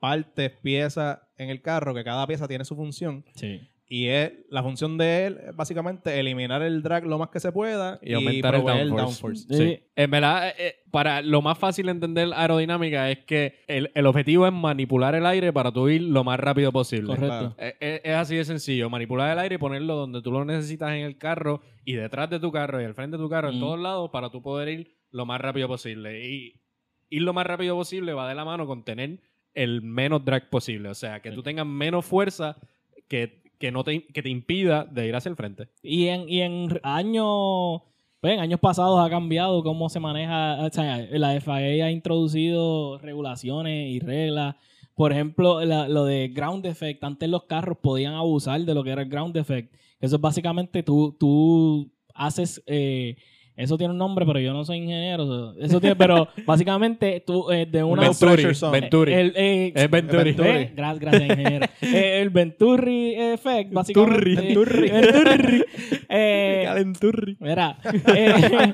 partes, piezas en el carro, que cada pieza tiene su función. sí Y es, la función de él es básicamente eliminar el drag lo más que se pueda Y aumentar el downforce. Sí. Sí. En verdad, eh, eh, para lo más fácil de entender aerodinámica es que el, el objetivo es manipular el aire para tú ir lo más rápido posible. correcto Eh, eh, Es, así de sencillo. Manipular el aire y ponerlo donde tú lo necesitas en el carro y detrás de tu carro y al frente de tu carro, en Mm. todos lados, para tú poder ir lo más rápido posible. Y ir lo más rápido posible va de la mano con tener el menos drag posible. O sea, que Sí. tú tengas menos fuerza que, que, no te, que te impida de ir hacia el frente. y en y en años pues, en años pasados ha cambiado cómo se maneja o sea, la FIA ha introducido regulaciones y reglas por ejemplo la- lo de ground effect antes los carros podían abusar de lo que era el ground effect eso es básicamente tú tú haces eh, eso tiene un nombre, pero yo no soy ingeniero. Eso tiene, pero básicamente tú eh, de una... Pressure zone. Venturi. El, eh, es Venturi. Venturi. eh, gra- gracias, ingeniero. Eh, el Venturi Effect, básicamente. Venturi. Venturi. Eh, Calenturri. mira, eh,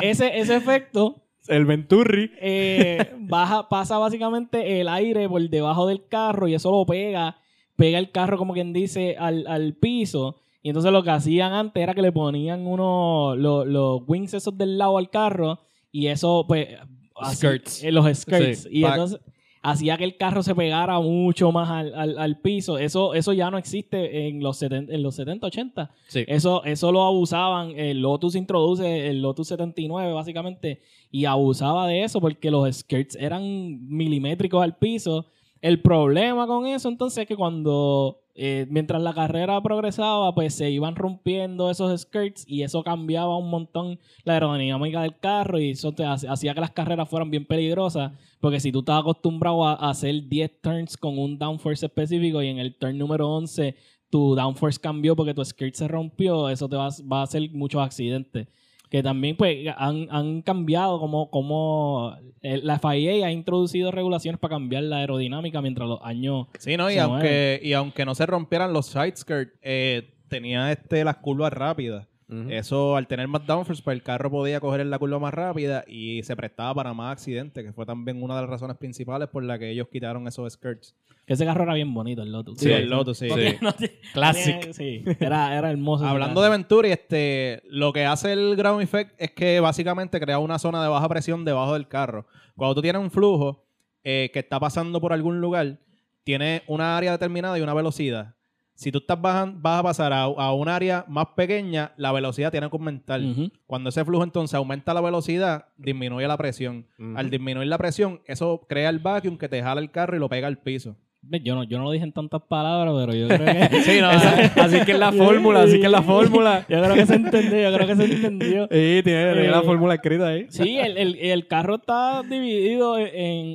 ese, ese efecto El Venturi. eh, baja, pasa básicamente el aire por debajo del carro y eso lo pega, pega el carro como quien dice al, al piso. Y entonces lo que hacían antes era que le ponían unos los, los wings esos del lado al carro y eso pues así- Skirts. eh, los skirts Sí, y entonces hacía que el carro se pegara mucho más al, al- al piso. Eso, eso ya no existe en los 70, en los 70 80. Sí. Eso, eso lo abusaban. El Lotus introduce el Lotus 79, básicamente, y abusaba de eso porque los skirts eran milimétricos al piso. El problema con eso, entonces, es que cuando, eh, mientras la carrera progresaba, pues se iban rompiendo esos skirts y eso cambiaba un montón la aerodinámica del carro y eso te hacía que las carreras fueran bien peligrosas. Porque si tú estás acostumbrado a, hacer 10 turns con un downforce específico y en el turn número 11 tu downforce cambió porque tu skirt se rompió, eso te va, va a hacer muchos accidentes. Que también pues han, han cambiado como, como la FIA ha introducido regulaciones para cambiar la aerodinámica mientras los años... Sí, ¿no? Y aunque, y aunque no se rompieran los side skirts, eh, tenía este, las curvas rápidas. Eso, al tener más downforce, pues el carro podía coger en la curva más rápida y se prestaba para más accidentes, que fue también una de las razones principales por la que ellos quitaron esos skirts. Que ese carro era bien bonito, el Lotus. Sí, el Lotus, sí. Porque no Classic. tiene- sí, era, era hermoso. Hablando de Venturi, este, lo que hace el ground effect es que básicamente crea una zona de baja presión debajo del carro. Cuando tú tienes un flujo eh, que está pasando por algún lugar, tiene una área determinada y una velocidad. Si tú estás vas a pasar a, a un área más pequeña, la velocidad tiene que aumentar. Cuando ese flujo entonces aumenta la velocidad, disminuye la presión. Al disminuir la presión, eso crea el vacuum que te jala el carro y lo pega al piso. Yo no, yo no lo dije en tantas palabras, pero yo creo que... Sí, no, Esa- así que es la fórmula, así que es la fórmula. Yo creo que se entendió, yo creo que se entendió. Sí, tiene, tiene Eh, la fórmula escrita ahí. Sí, el, el, el carro está dividido en,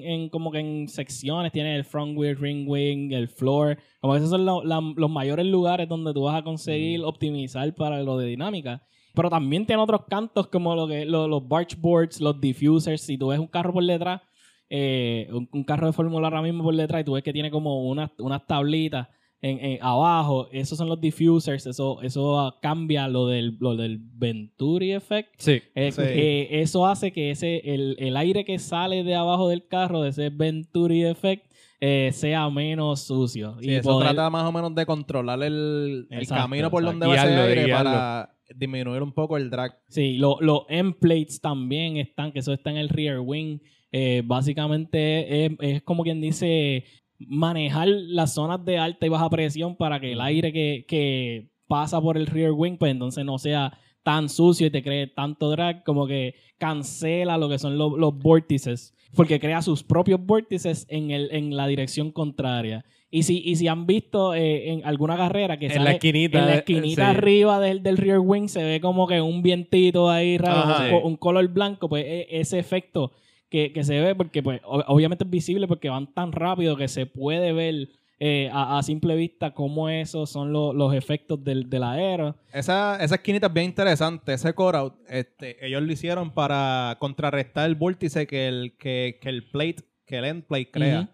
en como que en secciones. Tiene el front wheel, ring wing, el floor. Como que esos son lo- la- los mayores lugares donde tú vas a conseguir optimizar para lo de dinámica. Pero también tiene otros cantos como lo que, lo- los barge boards, los diffusers. Si tú ves un carro por detrás, eh, un, un carro de Fórmula ahora mismo por detrás y tú ves que tiene como unas, unas tablitas en, en- abajo, esos son los diffusers. Eso, eso ah, cambia lo del, lo del Venturi Effect. Sí. Eh, Sí. que eso hace que ese el, el aire que sale de abajo del carro, de ese Venturi Effect, eh, sea menos sucio. Sí, y eso poder- trata más o menos de controlar el, el Exacto, camino por exacto. donde va ese Guiarlo, aire guiarlo. para disminuir un poco el drag. Sí, lo- los end plates también están, que eso está en el rear wing. Eh, básicamente es, es como quien dice manejar las zonas de alta y baja presión para que el aire que, que pasa por el rear wing, pues entonces no sea tan sucio y te cree tanto drag, como que cancela lo que son los, los vórtices, porque crea sus propios vórtices en, el, en la dirección contraria. Y si, y si han visto eh, en alguna carrera que En sale la esquinita, en la esquinita sí. arriba del, del rear wing se ve como que un vientito ahí raro, Ajá. un, co- un color blanco, pues e- ese efecto que, que se ve, porque pues obviamente es visible porque van tan rápido que se puede ver eh, a, a simple vista cómo esos son lo- los efectos del, del aero. Esa, esa esquinita es bien interesante. Ese core este, ellos lo hicieron para contrarrestar el vórtice que el, que, que el plate, que el end plate crea.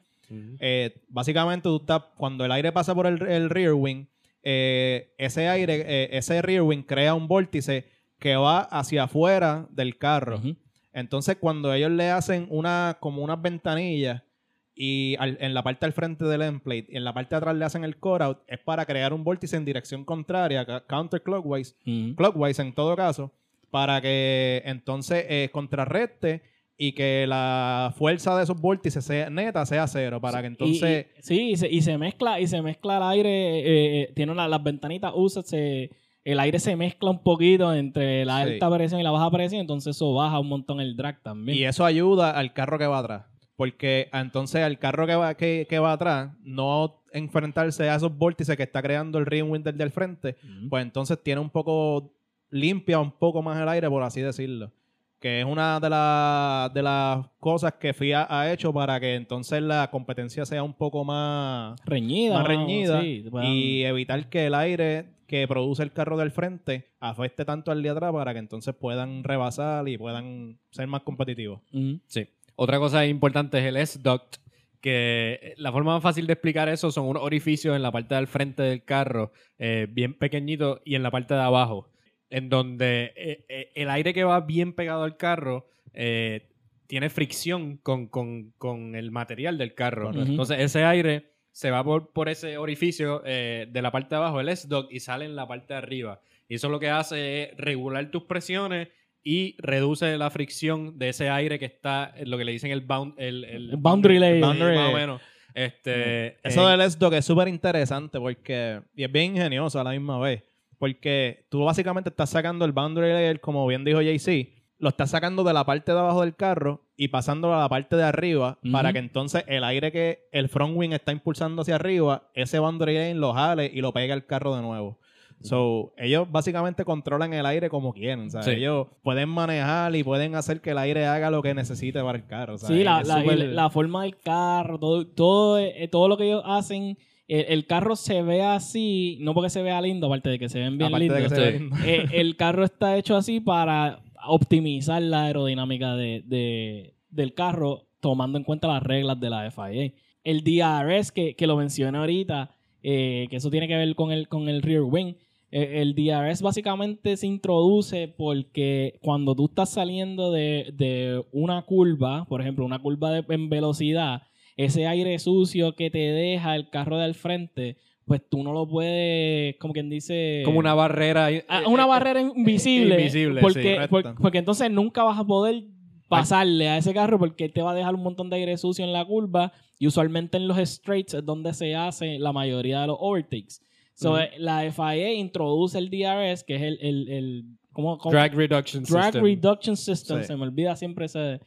Eh, básicamente, tú estás, cuando el aire pasa por el, el rear wing, eh, ese aire, eh, ese rear wing crea un vórtice que va hacia afuera del carro. Entonces, cuando ellos le hacen una, como unas ventanillas y al- en la parte del frente del end plate y en la parte de atrás le hacen el core out, es para crear un vórtice en dirección contraria, counterclockwise, Ujú. clockwise en todo caso, para que entonces eh, contrarreste y que la fuerza de esos vórtices sea neta sea cero, para que Y- entonces... y- sí, y se, y se mezcla, y se mezcla el aire, eh, eh, tiene una- las ventanitas USA, se, el aire se mezcla un poquito entre la Sí. alta presión y la baja presión, entonces eso baja un montón el drag también. Y eso ayuda al carro que va atrás. Porque entonces al carro que va, que, que va atrás, no enfrentarse a esos vórtices que está creando el ring wind del frente, pues entonces tiene un poco, limpia un poco más el aire, por así decirlo. Que es una de, la- de las cosas que FIA ha hecho para que entonces la competencia sea un poco más, reñida. más reñida Sí, y evitar que el aire que produce el carro del frente afecte tanto al de atrás para que entonces puedan rebasar y puedan ser más competitivos. Sí. Otra cosa importante es el S-Duct, que la forma más fácil de explicar eso son unos orificios en la parte del frente del carro, eh, bien pequeñitos, y en la parte de abajo, en donde eh, eh, el aire que va bien pegado al carro eh, tiene fricción con, con- con el material del carro. Correcto. Entonces ese aire se va por, por ese orificio eh, de la parte de abajo, el S-Duct, y sale en la parte de arriba. Y eso lo que hace es regular tus presiones y reduce la fricción de ese aire que está, en lo que le dicen el, bound, el, el El boundary layer. boundary, más o menos. Este, Eso en- del S-Dock es súper interesante porque, y es bien ingenioso a la misma vez, porque tú básicamente estás sacando el boundary layer, como bien dijo JC, lo estás sacando de la parte de abajo del carro y pasándolo a la parte de arriba para que entonces el aire que el front wing está impulsando hacia arriba, ese boundary layer lo jale y lo pegue al carro de nuevo. So, ellos básicamente controlan el aire como quieren. O sea, Sí. ellos pueden manejar y pueden hacer que el aire haga lo que necesite para el carro. Sí, la- la forma del carro, todo, todo, eh, todo lo que ellos hacen, el, el carro se ve así, no porque se vea lindo, aparte de que se ven bien lindos. lindo. eh, el carro está hecho así para optimizar la aerodinámica de, de- del carro, tomando en cuenta las reglas de la FIA. El DRS, que, que lo mencioné ahorita, eh, que eso tiene que ver con el, con el rear wing. eh, el DRS básicamente se introduce porque cuando tú estás saliendo de, de una curva, por ejemplo, una curva de- en velocidad, ese aire sucio que te deja el carro del frente, pues tú no lo puedes, como quien dice... como una barrera. eh, Ah, eh, una eh, barrera invisible. invisible, porque, sí, por- porque entonces nunca vas a poder pasarle a ese carro porque te va a dejar un montón de aire sucio en la curva y usualmente en los straights es donde se hace la mayoría de los overtakes. So, eh, la FIA introduce el DRS, que es el... el, el ¿cómo- cómo? Drag Reduction Drag System. Reduction System. Sí. Se me olvida siempre ese-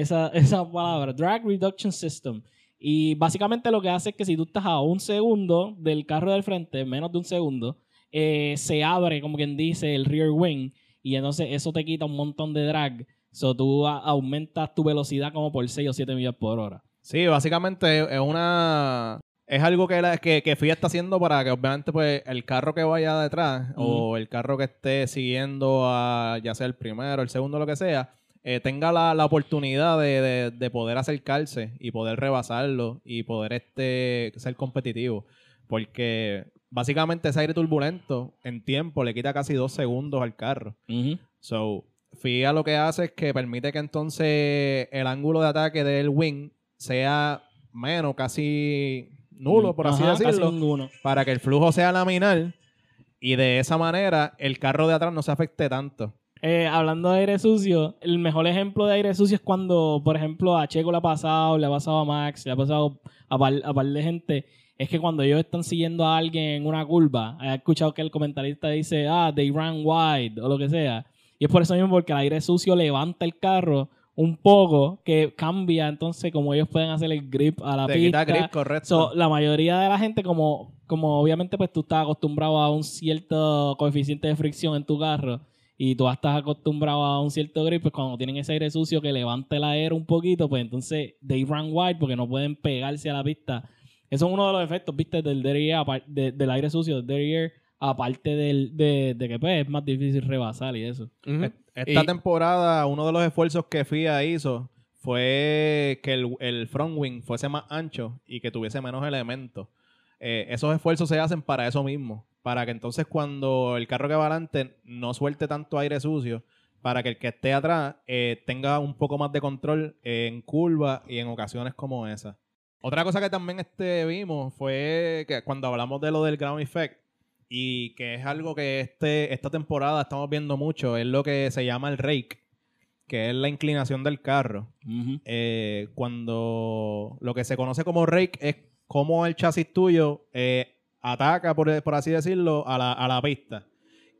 esa, esa palabra. Drag Reduction System. Y básicamente lo que hace es que si tú estás a un segundo del carro del frente, menos de un segundo, eh, se abre, como quien dice, el rear wing. Y entonces eso te quita un montón de drag. So tú a- aumentas tu velocidad como por 6 o 7 millas por hora. Sí, básicamente es una... Es algo que, la, que, que FIA está haciendo para que obviamente pues el carro que vaya detrás o el carro que esté siguiendo a ya sea el primero, el segundo, lo que sea, eh, tenga la, la oportunidad de, de- de poder acercarse y poder rebasarlo y poder este ser competitivo. Porque básicamente ese aire turbulento en tiempo le quita casi dos segundos al carro. So, FIA lo que hace es que permite que entonces el ángulo de ataque del wing sea menos, casi nulo, por así Ajá, decirlo, para que el flujo sea laminar y de esa manera el carro de atrás no se afecte tanto. Eh, hablando de aire sucio, el mejor ejemplo de aire sucio es cuando, por ejemplo, a Checo le ha pasado, le ha pasado a Max, le ha pasado a par, a par de gente. Es que cuando ellos están siguiendo a alguien en una curva, he escuchado que el comentarista dice, ah, they ran wide o lo que sea. Y es por eso mismo, porque el aire sucio levanta el carro un poco, que cambia entonces como ellos pueden hacer el grip a la Te pista. quita grip, correcto. So, la mayoría de la gente, como, como obviamente pues tú estás acostumbrado a un cierto coeficiente de fricción en tu carro y tú estás acostumbrado a un cierto grip, pues cuando tienen ese aire sucio que levanta el aire un poquito, pues entonces they run wide porque no pueden pegarse a la pista. Eso es uno de los efectos, viste, del dirty air, de- del aire sucio, del dirty air, aparte del, de, de que pues es más difícil rebasar y eso. E- Esta Y- temporada, uno de los esfuerzos que FIA hizo fue que el, el front wing fuese más ancho y que tuviese menos elementos. Eh, esos esfuerzos se hacen para eso mismo, para que entonces cuando el carro que va adelante no suelte tanto aire sucio, para que el que esté atrás eh, tenga un poco más de control en curvas y en ocasiones como esa. Otra cosa que también este, vimos fue que cuando hablamos de lo del ground effect, y que es algo que este, esta temporada estamos viendo mucho, es lo que se llama el rake, que es la inclinación del carro. Eh, cuando lo que se conoce como rake es cómo el chasis tuyo eh, ataca, por, por así decirlo, a la, a la pista.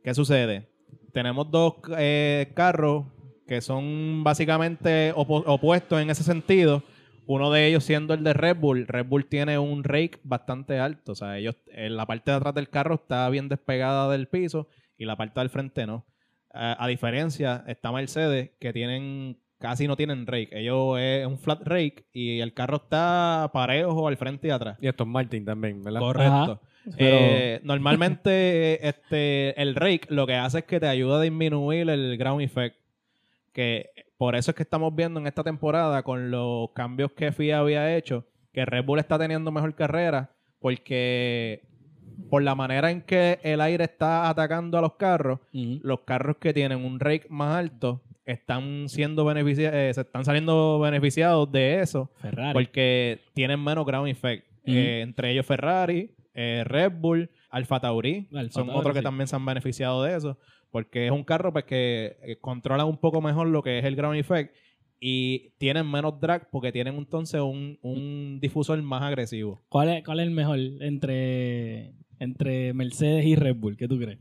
¿Qué sucede? Tenemos dos eh, carros que son básicamente opo- opuestos en ese sentido. Uno de ellos siendo el de Red Bull. Red Bull tiene un rake bastante alto. O sea, ellos, en la parte de atrás del carro está bien despegada del piso y la parte del frente no. A, a diferencia, está Mercedes, que tienen casi no tienen rake. Ellos es un flat rake y el carro está parejo al frente y atrás. Y esto es Martin también, ¿verdad? Correcto. Pero- Eh, normalmente este, el rake lo que hace es que te ayuda a disminuir el ground effect. Que por eso es que estamos viendo en esta temporada con los cambios que FIA había hecho, que Red Bull está teniendo mejor carrera porque por la manera en que el aire está atacando a los carros, los carros que tienen un rake más alto están siendo beneficia- eh, se están saliendo beneficiados de eso Ferrari. porque tienen menos ground effect. Eh, entre ellos Ferrari, eh, Red Bull, Alfa Tauri, Alfa son Tauri, otros que sí. también se han beneficiado de eso. porque es un carro pues, que eh, controla un poco mejor lo que es el ground effect y tienen menos drag porque tienen entonces un, un difusor más agresivo. ¿Cuál es, ¿Cuál es el mejor entre, entre Mercedes y Red Bull? ¿Qué tú crees?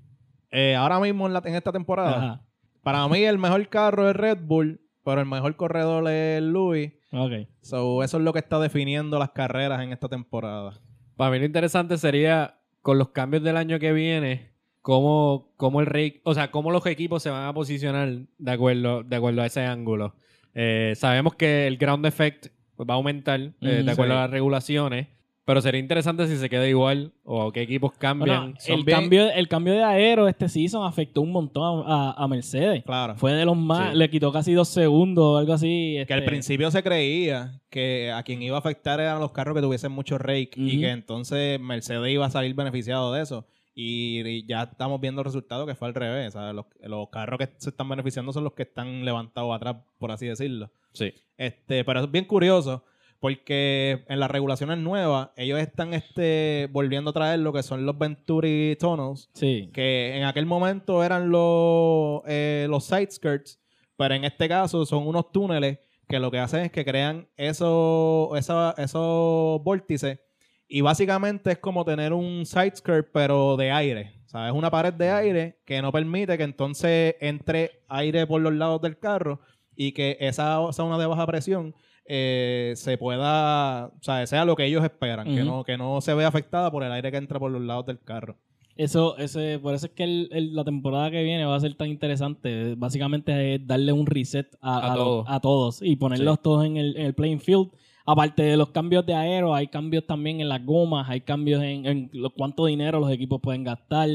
Eh, ahora mismo en, la- en esta temporada, Ajá. para mí el mejor carro es Red Bull, pero el mejor corredor es Louis. Ok. So, eso es lo que está definiendo las carreras en esta temporada. Para mí lo interesante sería, con los cambios del año que viene, cómo, cómo el rey, o sea, cómo los equipos se van a posicionar de acuerdo, de acuerdo a ese ángulo. Eh, sabemos que el ground effect va a aumentar eh, de acuerdo sí. a las regulaciones, pero sería interesante si se queda igual o qué equipos cambian. Bueno, el, bien- cambio, el cambio de aero este season afectó un montón a, a- a Mercedes. Claro. Fue de los más, Sí. le quitó casi dos segundos o algo así. Que este, al principio se creía que a quien iba a afectar eran los carros que tuviesen mucho rake y que entonces Mercedes iba a salir beneficiado de eso. Y, y ya estamos viendo el resultado que fue al revés. O sea, los, los carros que se están beneficiando son los que están levantados atrás, por así decirlo. Sí. Este, pero es bien curioso porque en las regulaciones nuevas ellos están este, volviendo a traer lo que son los Venturi Tunnels, Sí. que en aquel momento eran los, eh, los side skirts, pero en este caso son unos túneles que lo que hacen es que crean esos esos vórtices y básicamente es como tener un side skirt pero de aire. O sea, es una pared de aire que no permite que entonces entre aire por los lados del carro y que esa zona de baja presión eh, se pueda, o sea, sea lo que ellos esperan, que, no, que no se vea afectada por el aire que entra por los lados del carro. Eso, ese, por eso es que el- el- la temporada que viene va a ser tan interesante. Básicamente es darle un reset a, A a lo- todos. a todos y ponerlos todos en el, en el playing field. Aparte de los cambios de aero, hay cambios también en las gomas, hay cambios en, en lo- cuánto dinero los equipos pueden gastar.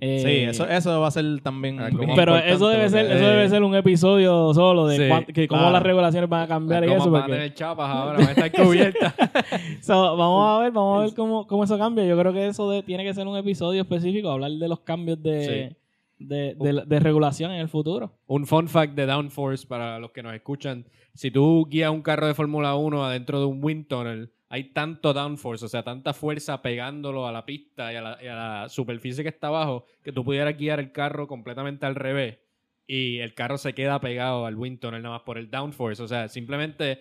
Eh, Sí, eso, eso va a ser también. Algo bien más Pero eso debe ser, eso debe ser un episodio solo de Sí, cuán- que cómo claro. las regulaciones van a cambiar y ¿Cómo eso. van a porque- tener chapas ahora? Van a estar cubiertas. So, vamos a ver, vamos a ver cómo, cómo eso cambia. Yo creo que eso de- tiene que ser un episodio específico, hablar de los cambios de, de, de- de regulación en el futuro. Un fun fact de Downforce para los que nos escuchan. Si tú guías un carro de Fórmula 1 adentro de un wind tunnel, hay tanto downforce, o sea, tanta fuerza pegándolo a la pista y a la, y a la superficie que está abajo, que tú pudieras guiar el carro completamente al revés y el carro se queda pegado al wind tunnel nada más por el downforce. O sea, simplemente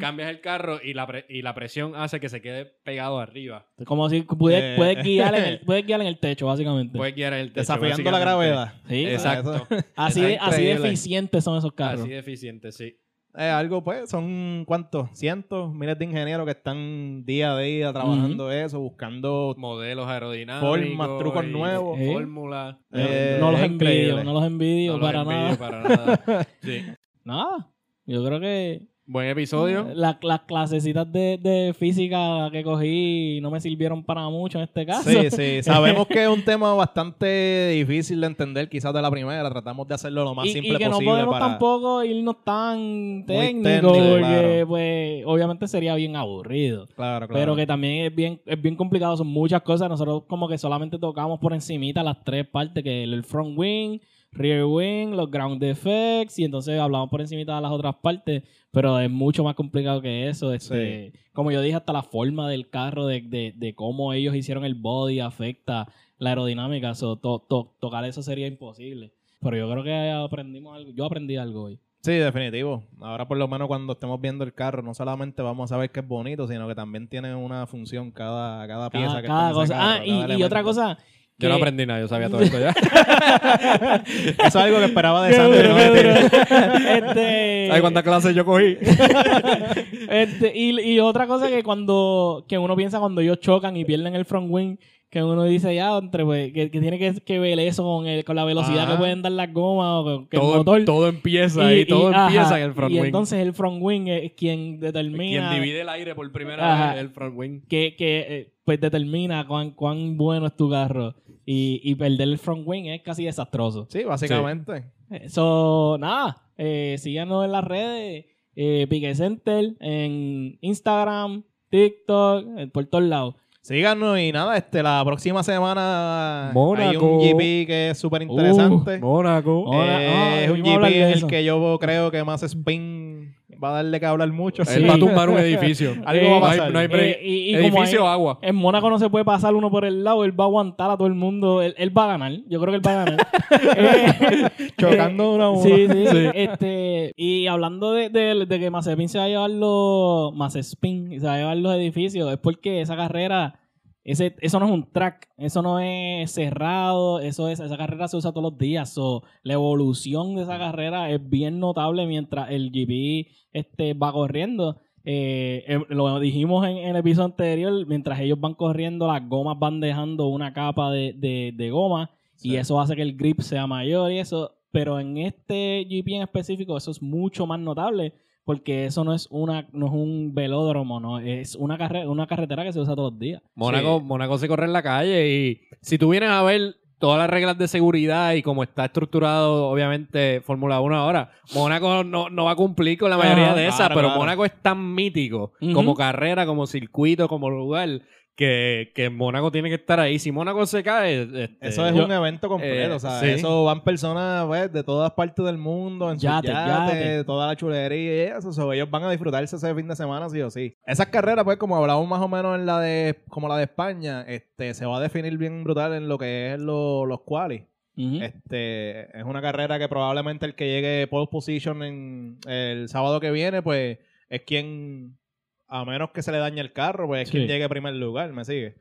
cambias el carro y la, pre- y la presión hace que se quede pegado arriba. Como si puedes, Eh. puedes guiar en el, puedes guiar en el techo, básicamente. Puedes guiar el techo, Desafiando la gravedad. Sí, Exacto. Así, de, así eficientes son esos carros. Así de eficiente, sí. Es algo, pues, son cuántos, cientos, miles de ingenieros que están día a día trabajando eso, buscando. Modelos aerodinámicos. Formas, trucos y nuevos. Sí. Fórmulas. Eh, no los envidio, no los envidio No los para envidio nada. para nada. Sí. Nada. Yo creo que Buen episodio. la- las clasecitas de, de física que cogí no me sirvieron para mucho en este caso. Sí, sí. Sabemos que es un tema bastante difícil de entender, quizás de la primera. Tratamos de hacerlo lo más y, simple y que no posible podemos para. tampoco irnos tan técnicos técnico, porque claro. pues obviamente sería bien aburrido. Claro, claro. Pero que también es bien, es bien complicado, son muchas cosas. Nosotros como que solamente tocamos por encimita las tres partes, que el front wing, rear wing, los ground effects, y entonces hablamos por encimita de las otras partes, pero es mucho más complicado que eso. Este, Como yo dije, hasta la forma del carro, de, de, de cómo ellos hicieron el body, afecta la aerodinámica. So, to- to- tocar eso sería imposible. Pero yo creo que aprendimos algo. Yo aprendí algo hoy. Sí, definitivo. Ahora por lo menos cuando estemos viendo el carro, no solamente vamos a ver que es bonito, sino que también tiene una función cada, cada pieza que cada está en ese cosa. carro, ah, cada y, otra cosa. Yo no aprendí nada, yo sabía todo esto ya. Eso es algo que esperaba de duro, ¿no? este, ¿Sabes cuántas clases yo cogí? este, y, y otra cosa que cuando que uno piensa cuando ellos chocan y pierden el front wing, que uno dice ya, entre, pues, que, que tiene que, que ver eso con, el, con la velocidad Ajá. que pueden dar las gomas o con- que el todo, motor. todo empieza y, todo ajá, empieza en el front y wing. entonces el front wing es quien Quien determina divide el aire por primera Ajá. vez el front wing. que, que eh, pues determina cuán, cuán bueno es tu carro. Y, y perder el front wing es casi desastroso. Sí, básicamente. Eso, nada, eh, síganos en las redes, eh, Pique Center, en Instagram, TikTok, eh, por todos lados. Síganos y nada, este, la próxima semana hay Mónaco. un GP que es súper interesante. Mónaco. Eh, ah, es un vamos a hablar GP el que yo creo que más spin va a darle que hablar mucho. Él va a tumbar un edificio. Algo va a No hay- pasar. No hay break. Eh, y- y como edificio hay- o agua. En Mónaco no se puede pasar uno por el lado, él va a aguantar a todo el mundo, él, él va a ganar, yo creo que él va a ganar. Eh, Chocando uno a uno. Sí, sí, Este, y hablando de, de- de que Mazepin se va a llevar los Mazepin se va a llevar los edificios, es porque esa carrera, ese, eso no es un track, eso no es cerrado, eso es, esa carrera se usa todos los días. So, la evolución de esa carrera es bien notable mientras el GP este, va corriendo. Eh, eh, lo dijimos en, en el episodio anterior, mientras ellos van corriendo, las gomas van dejando una capa de, de- de goma y eso hace que el grip sea mayor y eso. Pero en este GP en específico, eso es mucho más notable porque eso no es una no es un velódromo, no es una carrera una carretera que se usa todos los días. Mónaco, Sí. Mónaco se corre en la calle y si tú vienes a ver todas las reglas de seguridad y cómo está estructurado, obviamente, Fórmula 1 ahora, Mónaco no, no va a cumplir con la mayoría de esas, claro, pero claro. Mónaco es tan mítico como carrera, como circuito, como lugar, que, que Mónaco tiene que estar ahí. Si Mónaco se cae, este, Eso es Yo- un evento completo, eh, o sea, sí. eso van personas pues, de todas partes del mundo, en sus Yate, yates, yate. toda la chulería y eso, so, ellos van a disfrutarse ese fin de semana sí o sí. Esas carreras, pues, como hablamos más o menos en la de, como la de España, este, se va a definir bien brutal en lo que es lo- los qualis. Este, es una carrera que probablemente el que llegue pole position en el sábado que viene, pues, es quien, a menos que se le dañe el carro, pues es Sí. quien llegue en primer lugar, ¿me sigue?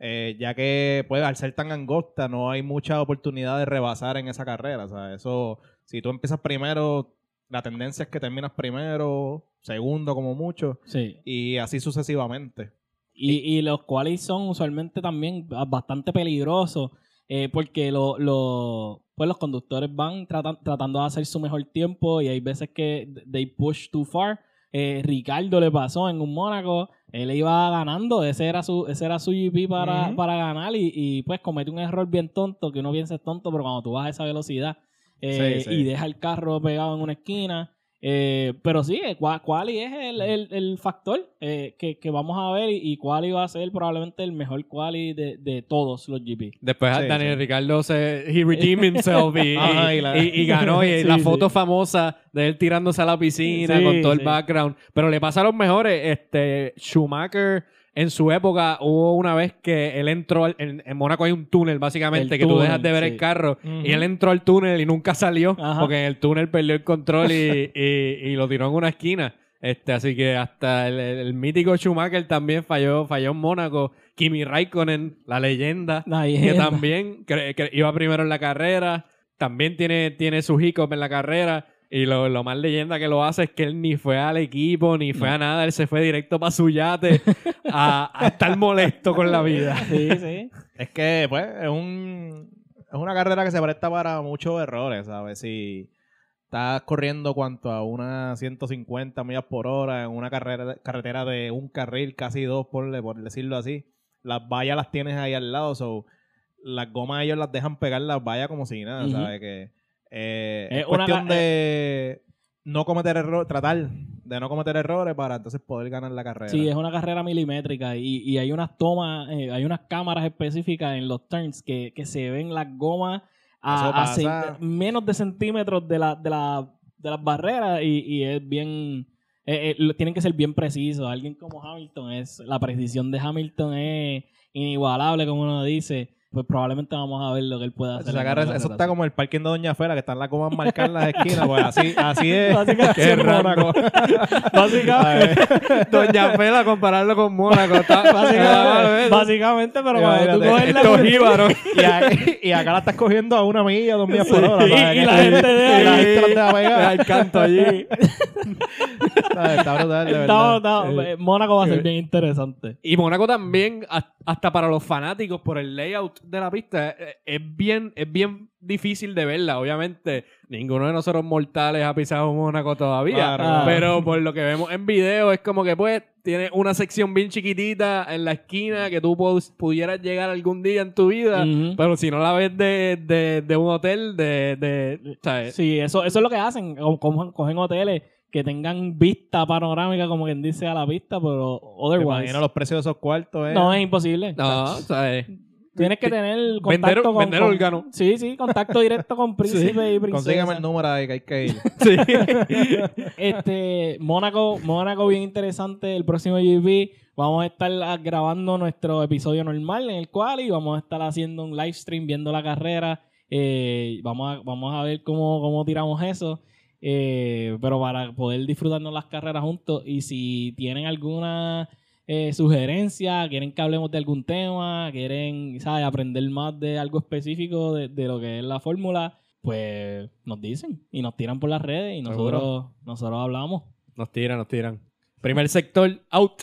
Eh, ya que, pues, al ser tan angosta, no hay mucha oportunidad de rebasar en esa carrera. O sea, eso, si tú empiezas primero, la tendencia es que terminas primero, segundo como mucho, Sí. y así sucesivamente. Y, y los cuales son usualmente también bastante peligrosos eh, porque lo- lo- pues los conductores van tratan- tratando de hacer su mejor tiempo y hay veces que they push too far. Eh, Ricardo le pasó en un Mónaco, él iba ganando, ese era su, ese era su GP para, para ganar y, y, pues comete un error bien tonto, que uno piensa es tonto, pero cuando tú vas a esa velocidad eh, Sí, sí. y deja el carro pegado en una esquina, eh, pero sí, eh, Qua- Quali es el, el- el factor eh, que, que vamos a ver y, y Quali va a ser probablemente el mejor Quali de, de todos los GP. Después Sí, Daniel sí. Ricardo se he redeemed himself y, Ajá, y- la- y- y ganó y Sí, la sí. foto famosa de él tirándose a la piscina Sí, con todo el background. Pero le pasa a los mejores. Este Schumacher en su época hubo una vez que él entró al- en, en Mónaco hay un túnel básicamente El que tú dejas de ver sí. el carro y él entró al túnel y nunca salió Ajá. porque en el túnel perdió el control y, y- y lo tiró en una esquina. Este, así que hasta el, mítico Schumacher también falló, falló en Mónaco. Kimi Raikkonen, la leyenda, que también que iba primero en la carrera, también tiene, tiene su hiccup en la carrera. Y lo, lo más leyenda que lo hace es que él ni fue al equipo, ni fue a nada, él se fue directo para su yate a, a estar molesto con la vida. Sí, sí. Es que, pues, es un es una carrera que se presta para muchos errores, ¿sabes? Si estás corriendo cuanto a unas 150 millas por hora en una carrera, carretera de un carril, casi dos, por, por decirlo así, las vallas las tienes ahí al lado, so, las gomas ellos las dejan pegar las vallas como si nada. ¿sabes? Que eh, Es es una cuestión de no cometer errores, tratar de no cometer errores para entonces poder ganar la carrera. Sí, es una carrera milimétrica y, y hay unas tomas, eh, hay unas cámaras específicas en los turns que, que se ven las gomas a, menos de centímetros de, la, de, la, de las barreras y, y es bien... eh, eh, tienen que ser bien precisos. Alguien como Hamilton es... La precisión de Hamilton es inigualable, como uno dice. Pues probablemente vamos a ver lo que él puede hacer. Una eso está como el parking de Doña Fela, que están las gomas marcadas en las esquinas. Pues así, así es. Básicamente, Qué Mónaco. Básicamente. Doña Fela, compararlo con Mónaco. está- Básicamente, básicamente, pero cuando tú coges la y, y acá la estás cogiendo a una milla, dos millas por hora. ¿sabes? y la gente deja y la ahí. gente deja pegar. El canto allí. Está brutal, de verdad. estamos- eh, Mónaco va a ser bien interesante. Y Mónaco también, has- hasta para los fanáticos, por el layout de la pista, es bien, es bien difícil de verla. Obviamente, ninguno de nosotros mortales ha pisado Mónaco todavía. Claro, claro. Pero por lo que vemos en video, es como que pues tiene una sección bien chiquitita en la esquina que tú pu- pudieras llegar algún día en tu vida. Pero si no la ves de, de, de un hotel, de, de ¿sabes? Sí, eso, eso es lo que hacen. co- co- Cogen hoteles que tengan vista panorámica, como quien dice, a la pista, pero otherwise. imagino los precios de esos cuartos. ¿eh? No, es imposible. No, ¿sabes? Tienes que tener Vender- contacto con... vender con- órgano. Sí, sí, contacto directo con príncipe y princesa. Consígueme el número ahí que hay que ir. Sí. Este, Mónaco, Mónaco bien interesante. El próximo GP vamos a estar grabando nuestro episodio normal en el cual y vamos a estar haciendo un live stream viendo la carrera. Eh, vamos, a, vamos a ver cómo, cómo tiramos eso. Eh, pero para poder disfrutarnos las carreras juntos. Y si tienen alguna eh, sugerencia, quieren que hablemos de algún tema, quieren ¿sabes? aprender más de algo específico de, de lo que es la fórmula, pues nos dicen y nos tiran por las redes y nosotros, nosotros hablamos. Nos tiran, nos tiran. Primer sector, out.